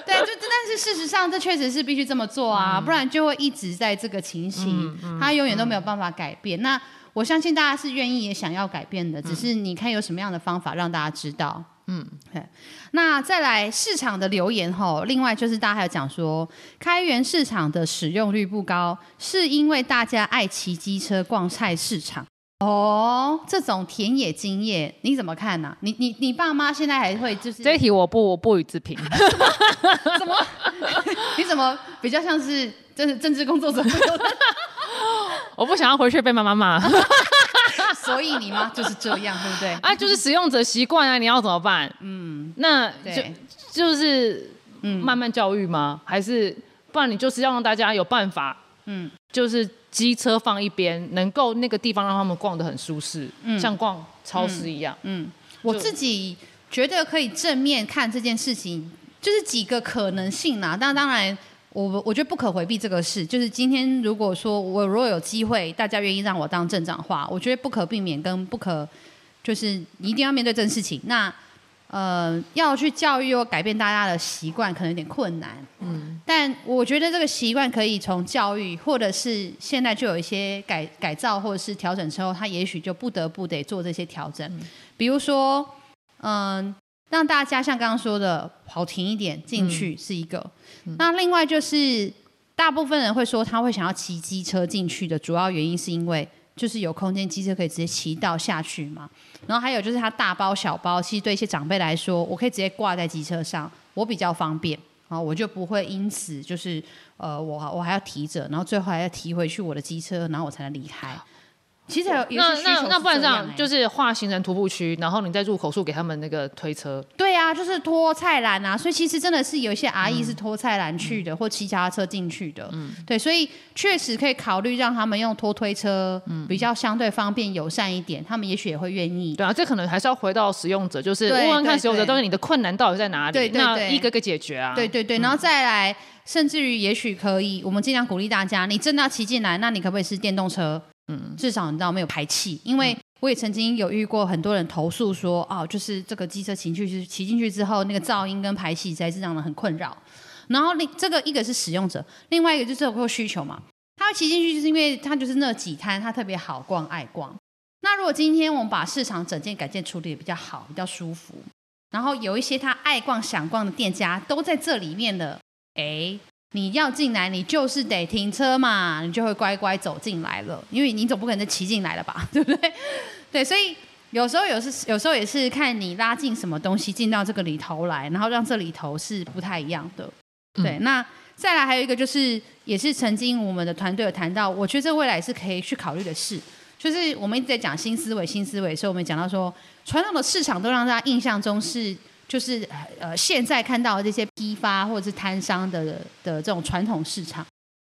[SPEAKER 1] 对，就但是事实上，这确实是必须这么做啊，不然就会一直在这个情形，它永远都没有办法改变。那我相信大家是愿意也想要改变的，只是你看有什么样的方法让大家知道。嗯，那再来市场的留言吼，另外就是大家还有讲说，开源市场的使用率不高，是因为大家爱骑机车逛菜市场哦。这种田野经验你怎么看呢？你你你爸妈现在还会就是
[SPEAKER 2] 这一题我不我不予置评。
[SPEAKER 1] 怎么？你怎么比较像是政政治工作者？
[SPEAKER 2] 我不想要回去被妈妈骂。
[SPEAKER 1] 所以你妈就是这样，对不对？
[SPEAKER 2] 啊，就是使用者习惯啊，你要怎么办？嗯，那就就是嗯，慢慢教育吗？还是不然你就是要让大家有办法，嗯，就是机车放一边，能够那个地方让他们逛得很舒适，嗯，像逛超市一样。嗯，
[SPEAKER 1] 我自己觉得可以正面看这件事情，就是几个可能性啦。但当然。我我觉得不可回避这个事，就是今天如果说我如果有机会，大家愿意让我当镇长的话，我觉得不可避免跟不可，就是一定要面对这件事情。那呃，要去教育或改变大家的习惯，可能有点困难。嗯，但我觉得这个习惯可以从教育，或者是现在就有一些改改造或者是调整之后，他也许就不得不得做这些调整。比如说，嗯。让大家像刚刚说的跑停一点进去是一个，那另外就是大部分人会说他会想要骑机车进去的主要原因是因为就是有空间，机车可以直接骑到下去嘛。然后还有就是他大包小包，其实对一些长辈来说，我可以直接挂在机车上，我比较方便啊，我就不会因此就是呃我我还要提着，然后最后还要提回去我的机车，然后我才能离开。其实有
[SPEAKER 2] 那那那不然这样，
[SPEAKER 1] 欸
[SPEAKER 2] 就是画行人徒步区，然后你在入口处给他们那个推车。
[SPEAKER 1] 对啊，就是拖菜篮啊，所以其实真的是有一些阿姨是
[SPEAKER 2] 嗯
[SPEAKER 1] 拖菜篮去的，或骑脚踏车进去的。嗯，对，所以确实可以考虑让他们用拖推车，
[SPEAKER 2] 嗯
[SPEAKER 1] 比较相对方便友善一点，他们也许也会愿意。
[SPEAKER 2] 对啊，这可能还是要回到使用者，就是
[SPEAKER 1] 对
[SPEAKER 2] 问问看使用者，
[SPEAKER 1] 对
[SPEAKER 2] 到底你的困难到底在哪里？那一个个解决啊。
[SPEAKER 1] 对对对，然后再来，甚至于也许可以，我们尽量鼓励大家，你真的要骑进来，那你可不可以是电动车？嗯，至少你知道没有排气，因为我也曾经有遇过很多人投诉说，哦，就是这个机车骑进去骑进去之后，那个噪音跟排气实在是让人很困扰。然后另这个一个是使用者，另外一个就是有需求嘛，他会骑进去就是因为他就是那几摊，他特别好逛爱逛。那如果今天我们把市场整件改建处理的比较好，比较舒服，然后有一些他爱逛想逛的店家都在这里面的，哎，你要进来，你就是得停车嘛，你就会乖乖走进来了，因为你总不可能再骑进来了吧，对不对？对，所以有时候有是有时候也是看你拉进什么东西进到这个里头来，然后让这里头是不太一样的。对，那再来还有一个就是，也是曾经我们的团队有谈到，我觉得这未来是可以去考虑的事，就是我们一直在讲新思维、新思维所以，我们讲到说，传统的市场都让大家印象中是。就是呃，现在看到的这些批发或者是摊商的的这种传统市场，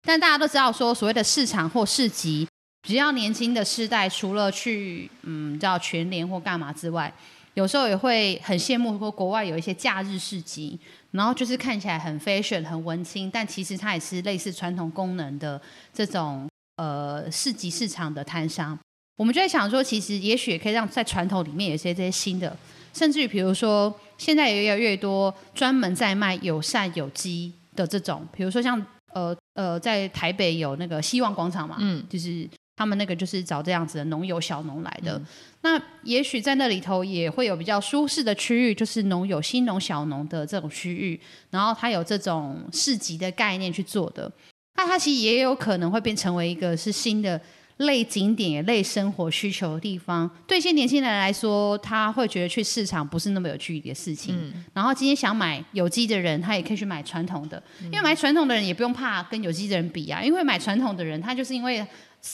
[SPEAKER 1] 但大家都知道说，所谓的市场或市集，只要年轻的世代除了去嗯叫全联或干嘛之外，有时候也会很羡慕说国外有一些假日市集，然后就是看起来很 fashion 很文青，但其实它也是类似传统功能的这种呃市集市场的摊商。我们就在想说，其实也许也可以让在传统里面有些这些新的，甚至于比如说现在也越来越多专门在卖友善有机的这种，比如说像呃呃在台北有那个希望广场嘛，
[SPEAKER 2] 嗯，
[SPEAKER 1] 就是他们那个就是找这样子的农友小农来的。那也许在那里头也会有比较舒适的区域，就是农友新农小农的这种区域，然后它有这种市集的概念去做的。那它其实也有可能会变成为一个是新的类景点、也类生活需求的地方。对一些年轻人来说，他会觉得去市场不是那么有距离的事情。然后今天想买有机的人，他也可以去买传统的，因为买传统的人也不用怕跟有机的人比啊，因为买传统的人，他就是因为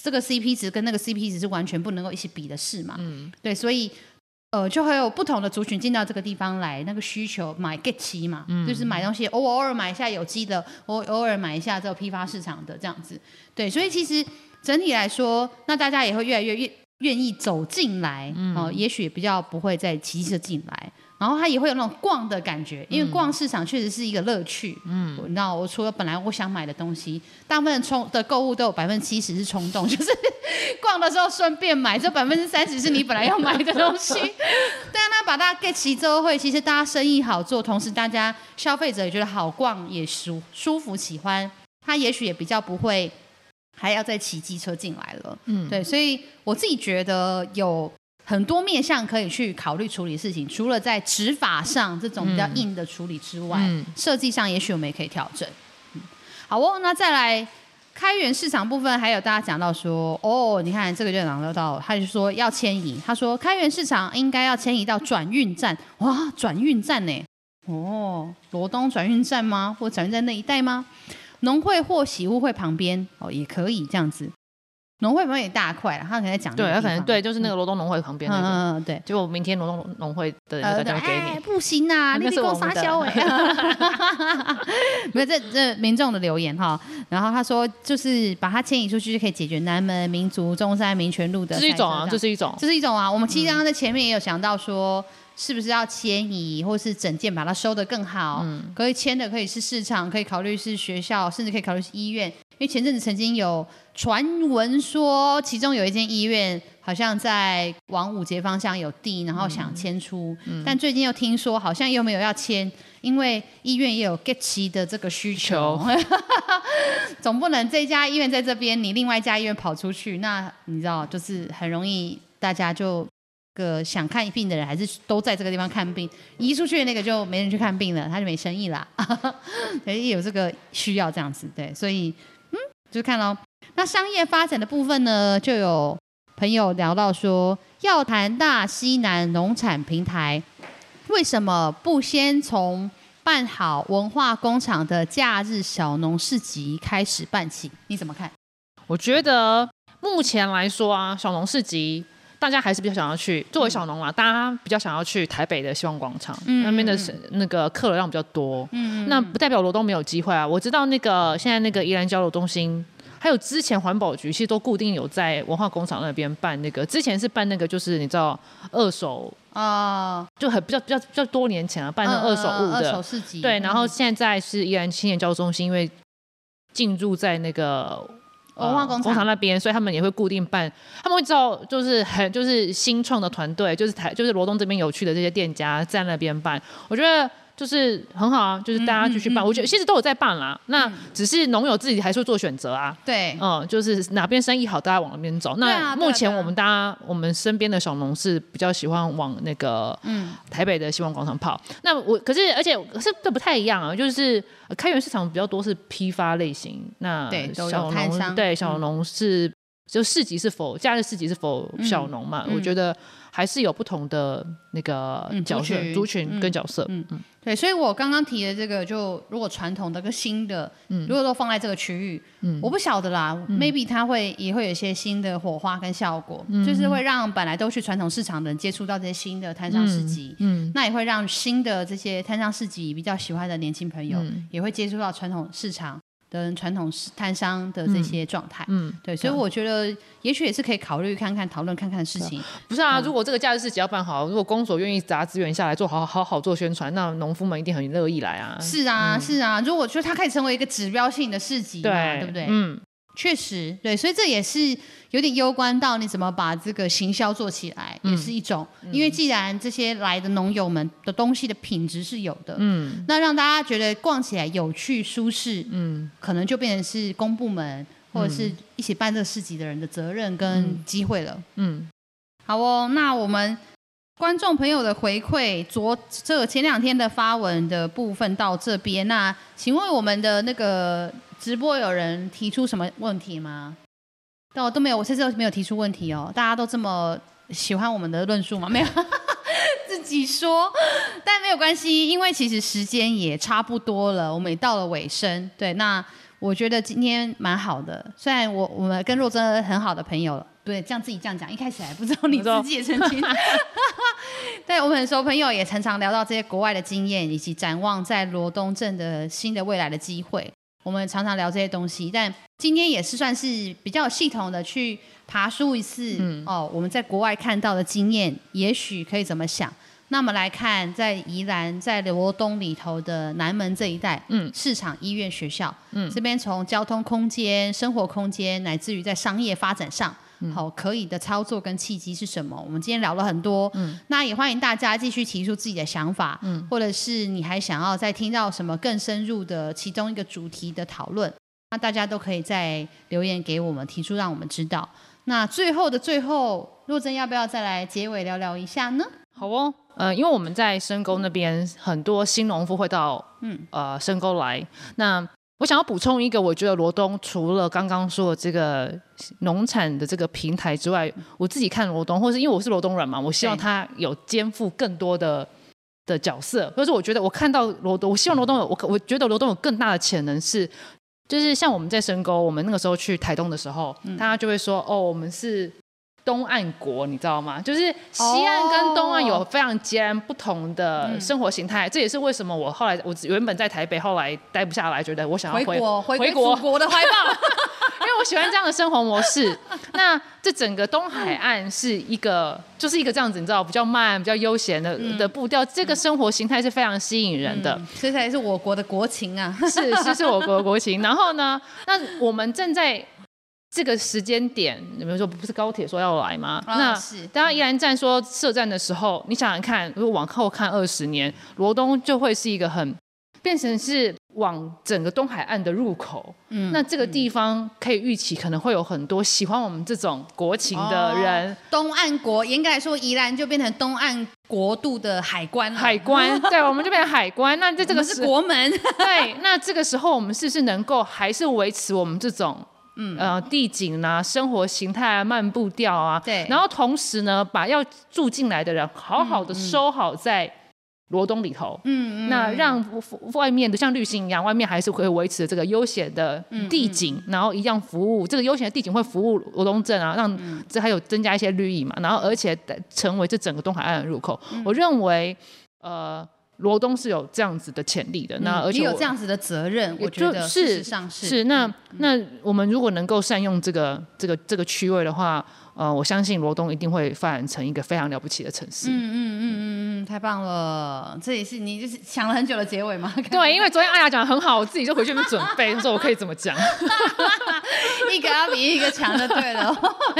[SPEAKER 1] 这个 CP 值跟那个 CP 值是完全不能够一起比的事嘛。嗯，对，所以呃，就会有不同的族群进到这个地方来，那个需求买 get 期嘛，就是买东西，偶偶尔买一下有机的，偶偶尔买一下这个批发市场的这样子。对，所以其实整体来说，那大家也会越来越愿愿意走进来，哦、也许比较不会再骑车进来。然后他也会有那种逛的感觉，因为逛市场确实是一个乐趣。嗯，你知道，我除了本来我想买的东西，大部分冲的购物都有百分之七十是冲动，就是逛的时候顺便买，这百分之三十是你本来要买的东西。对啊，那把大家 get 齐之后，会其实大家生意好做，同时大家消费者也觉得好逛，也舒舒服喜欢，他也许也比较不会还要再骑机车进来了。嗯，对，所以我自己觉得有。很多面向可以去考虑处理事情，除了在执法上这种比较硬的处理之外，设计上也许我们也可以调整。嗯，好哦，那再来开源市场部分，还有大家讲到说，哦，你看这个就讲到，他就说要迁移，他说开源市场应该要迁移到转运站，哇，转运站呢？哦，罗东转运站吗？或转运站那一带吗？农会或洗污会旁边哦，也可以这样子。农会旁边也大块了，他可能在讲
[SPEAKER 2] 对，他可能对，就是那个罗东农会旁边那个，
[SPEAKER 1] 嗯嗯对。
[SPEAKER 2] 结果明天罗东农会的人打电话给你，
[SPEAKER 1] 不行啊，你
[SPEAKER 2] 是我
[SPEAKER 1] 撒娇哎，没有这这民众的留言哈，然后他说就是把它迁移出去就可以解决南门民族中山民权路的，
[SPEAKER 2] 这是一种啊，这是一种，
[SPEAKER 1] 这是一种啊。我们其实刚刚在前面也有想到说，是不是要迁移，或是整件把它收得更好？嗯，可以迁的可以是市场，可以考虑是学校，甚至可以考虑是医院。因为前阵子曾经有传闻说，其中有一间医院好像在往五节方向有地，然后想迁出，但最近又听说好像又没有要迁，因为医院也有 get 齐的这个需求，总不能这家医院在这边，你另外一家医院跑出去，那你知道就是很容易大家就个想看病的人还是都在这个地方看病，移出去那个就没人去看病了，他就没生意啦，所以有这个需要这样子，对，所以嗯。就看到那商业发展的部分呢，就有朋友聊到说，要谈大西南农产平台，为什么不先从办好文化工厂的假日小农市集开始办起？你怎么看？
[SPEAKER 2] 我觉得。目前来说啊，小农市集。大家还是比较想要去，作为小农嘛，大家比较想要去台北的希望广场，那边的那个客流量比较多。嗯，那不代表罗东没有机会啊。我知道那个现在那个宜兰交流中心，还有之前环保局其实都固定有在文化工厂那边办那个，之前是办那个就是你知道二手啊，就很比较比较比较多年前啊，办那二手物的
[SPEAKER 1] 二手市集。
[SPEAKER 2] 对，然后现在是宜兰青年交流中心，因为进入在那个。
[SPEAKER 1] 文化工
[SPEAKER 2] 厂那边，所以他们也会固定办，他们会知道就是很就是新创的团队，就是台就是罗东这边有趣的这些店家在那边办，我觉得。就是很好啊，就是大家继续办，我觉得其实都有在办啦。那只是农友自己还是会做选择啊。
[SPEAKER 1] 对，
[SPEAKER 2] 嗯，就是哪边生意好，大家往那边走。那目前我们大家我们身边的小农是比较喜欢往那个嗯台北的希望广场跑。那我可是而且是这不太一样啊，就是开源市场比较多是批发类型。那小农对小农是就市集是否假日市集是否小农嘛？我觉得。还是有不同的那个角色、族群跟角色。嗯
[SPEAKER 1] 嗯，对，所以我刚刚提的这个，就如果传统的跟新的，如果都放在这个区域，嗯，我不晓得啦，maybe 它会也会有一些新的火花跟效果，就是会让本来都去传统市场的人接触到这些新的摊商市集，嗯，那也会让新的这些摊商市集比较喜欢的年轻朋友，也会接触到传统市场。跟传统摊商的这些状态，嗯，对，所以我觉得也许也是可以考虑看看、讨论看看的事情。
[SPEAKER 2] 不是啊，如果这个假日市集要办好，如果公所愿意砸资源下来做好好好做宣传，那农夫们一定很乐意来啊。
[SPEAKER 1] 是啊，是啊，如果说它可以成为一个指标性的市集，对，对不对？嗯。确实，对，所以这也是有点攸关到你怎么把这个行销做起来，也是一种。因为既然这些来的农友们的东西的品质是有的，嗯，那让大家觉得逛起来有趣舒适，嗯，可能就变成是公部门或者是一起办这个市集的人的责任跟机会了。嗯，好哦，那我们观众朋友的回馈，昨这前两天的发文的部分到这边，那请问我们的那个。直播有人提出什么问题吗？都都没有，我这次没有提出问题哦。大家都这么喜欢我们的论述吗？没有，自己说。但没有关系，因为其实时间也差不多了，我们也到了尾声。对，那我觉得今天蛮好的。虽然我我们跟若真很好的朋友了，对，这样自己这样讲，一开始还不知道你自己也曾经。对，我们很熟朋友也常常聊到这些国外的经验，以及展望在罗东镇的新的未来的机会。我们常常聊这些东西，但今天也是算是比较系统的去爬书一次哦。我们在国外看到的经验，也许可以怎么想？那么来看，在宜兰在罗东里头的南门这一带，嗯，市场、医院、学校，嗯，这边从交通空间、生活空间，乃至于在商业发展上。好，可以的操作跟契机是什么？我们今天聊了很多，嗯，那也欢迎大家继续提出自己的想法，嗯，或者是你还想要再听到什么更深入的其中一个主题的讨论，那大家都可以在留言给我们提出，让我们知道。那最后的最后，若真要不要再来结尾聊聊一下呢？
[SPEAKER 2] 好哦，呃，因为我们在深沟那边很多新农夫会到，嗯，呃，深沟来，那。我想要补充一个，我觉得罗东除了刚刚说的这个农产的这个平台之外，我自己看罗东，或是因为我是罗东人嘛，我希望他有肩负更多的的角色。或是我觉得我看到罗东，我希望罗东有我，我觉得罗东有更大的潜能是，就是像我们在深沟，我们那个时候去台东的时候，大家就会说，哦，我们是。东岸国，你知道吗？就是西岸跟东岸有非常截然不同的生活形态，这也是为什么我后来我原本在台北，后来待不下来，觉得我想要
[SPEAKER 1] 回
[SPEAKER 2] 国，
[SPEAKER 1] 回国国的怀抱，
[SPEAKER 2] 因为我喜欢这样的生活模式。那这整个东海岸是一个，就是一个这样子，你知道，比较慢、比较悠闲的的步调，这个生活形态是非常吸引人的。
[SPEAKER 1] 这才是我国的国情啊！
[SPEAKER 2] 是是是我国的国情。然后呢，那我们正在。这个时间点，你们说不是高铁说要来吗？那当宜兰站说设站的时候，你想想看，如果往后看二十年，罗东就会是一个很变成是往整个东海岸的入口。嗯，那这个地方可以预期可能会有很多喜欢我们这种国情的人。
[SPEAKER 1] 东岸国严格来说，宜兰就变成东岸国度的海关了。
[SPEAKER 2] 海关，对，我们就变成海关。那在这个
[SPEAKER 1] 是国门。
[SPEAKER 2] 对，那这个时候我们是不是能够还是维持我们这种？嗯，呃，地景啊，生活形态啊，漫步调啊，
[SPEAKER 1] 对，
[SPEAKER 2] 然后同时呢，把要住进来的人好好的收好在罗东里头，嗯嗯，那让外面的像绿心一样，外面还是可以维持这个悠闲的地景，然后一样服务这个悠闲的地景会服务罗东镇啊，让这还有增加一些绿意嘛，然后而且成为这整个东海岸的入口。我认为，呃，罗东是有这样子的潜力的，那而且
[SPEAKER 1] 有这样子的责任，我觉得事实上
[SPEAKER 2] 是是那那我们如果能够善用这个这个这个区位的话。呃，我相信罗东一定会发展成一个非常了不起的城市。
[SPEAKER 1] 嗯嗯嗯嗯嗯，太棒了！这也是你就是想了很久的结尾吗？
[SPEAKER 2] 对，因为昨天阿雅讲的很好，我自己就回去那边准备，说我可以怎么讲。
[SPEAKER 1] 一个要比一个强就对了。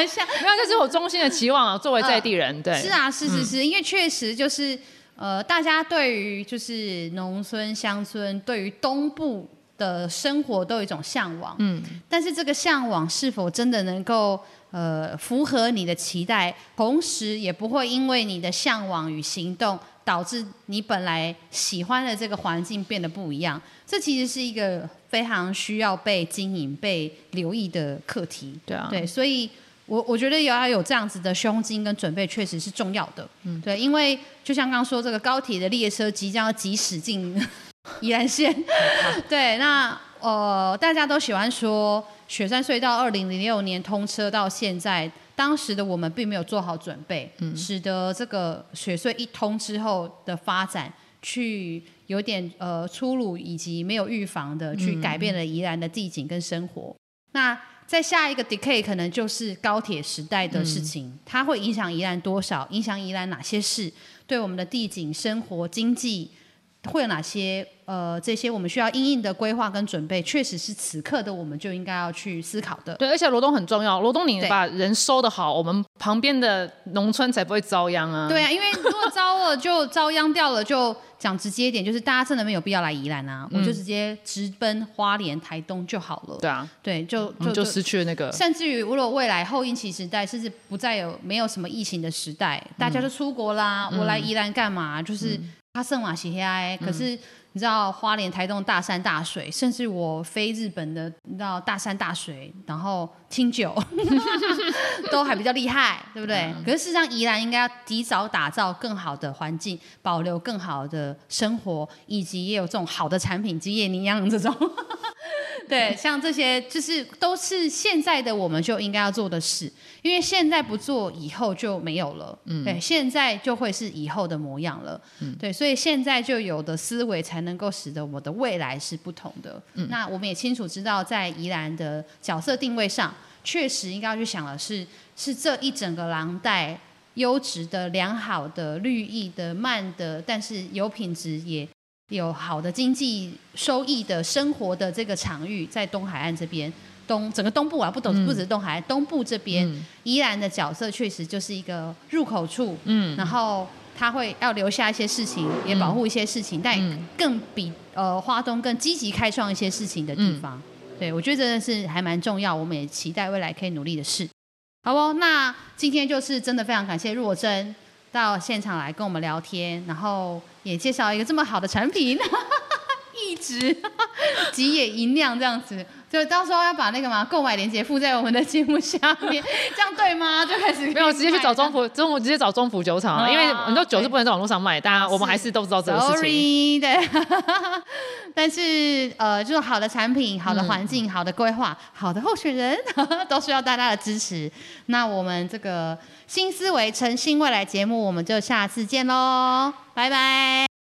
[SPEAKER 2] 像，没有，这是我衷心的期望啊。作为在地人，对，
[SPEAKER 1] 是啊，是是是，因为确实就是呃，大家对于就是农村乡村，对于东部的生活都有一种向往。嗯，但是这个向往是否真的能够？呃，符合你的期待，同时也不会因为你的向往与行动，导致你本来喜欢的这个环境变得不一样。这其实是一个非常需要被经营、被留意的课题。
[SPEAKER 2] 对啊，
[SPEAKER 1] 对，所以我我觉得也要有这样子的胸襟跟准备，确实是重要的。嗯，对，因为就像刚刚说，这个高铁的列车即将要急驶进 宜兰县。对，那呃，大家都喜欢说。雪山隧道二零零六年通车到现在，当时的我们并没有做好准备，使得这个雪隧一通之后的发展，去有点呃粗鲁以及没有预防的去改变了宜兰的地景跟生活。那在下一个 decade 可能就是高铁时代的事情，它会影响宜兰多少？影响宜兰哪些事？对我们的地景、生活、经济会有哪些？呃，这些我们需要应应的规划跟准备，确实是此刻的我们就应该要去思考的。
[SPEAKER 2] 对，而且罗东很重要，罗东你把人收的好，我们旁边的农村才不会遭殃啊。
[SPEAKER 1] 对啊，因为如果遭了就遭殃掉了，就讲直接一点，就是大家真的没有必要来宜兰啊，我就直接直奔花莲、台东就好了。
[SPEAKER 2] 对啊，
[SPEAKER 1] 对，就
[SPEAKER 2] 就就失去了那个。
[SPEAKER 1] 甚至于如果未来后疫情时代，甚至不再有没有什么疫情的时代，大家就出国啦，我来宜兰干嘛？就是他圣马西耶，可是。你知道花莲、台东大山大水，甚至我飞日本的，你知道大山大水，然后清酒 都还比较厉害，对不对？可是事实上，宜兰应该要及早打造更好的环境，保留更好的生活，以及也有这种好的产品，吉野尼样这种。对，像这些就是都是现在的我们就应该要做的事，因为现在不做，以后就没有了。嗯，对，现在就会是以后的模样了。嗯，对，所以现在就有的思维才能够使得我的未来是不同的。嗯，那我们也清楚知道，在宜兰的角色定位上，确实应该要去想的是，是这一整个廊带优质的、良好的、绿意的、慢的，但是有品质也。有好的经济收益的生活的这个场域，在东海岸这边，东整个东部啊，不懂不止东海岸，东部这边宜兰的角色确实就是一个入口处，嗯，然后他会要留下一些事情，也保护一些事情，但更比呃花东更积极开创一些事情的地方，对我觉得真的是还蛮重要，我们也期待未来可以努力的事，好哦？那今天就是真的非常感谢若真到现场来跟我们聊天，然后。也介绍一个这么好的产品，一直 吉野银亮这样子，就到时候要把那个嘛购买链接附在我们的节目下面，这样对吗？就开始
[SPEAKER 2] 没有直接去找中府，中府直接找中府酒厂，因为很多酒是不能在网络上卖，大家我们还是都知道这个事情。
[SPEAKER 1] 对，但是呃，就是好的产品、好的环境、好的规划、好的候选人，都需要大家的支持。那我们这个新思维诚信未来节目，我们就下次见喽。拜拜。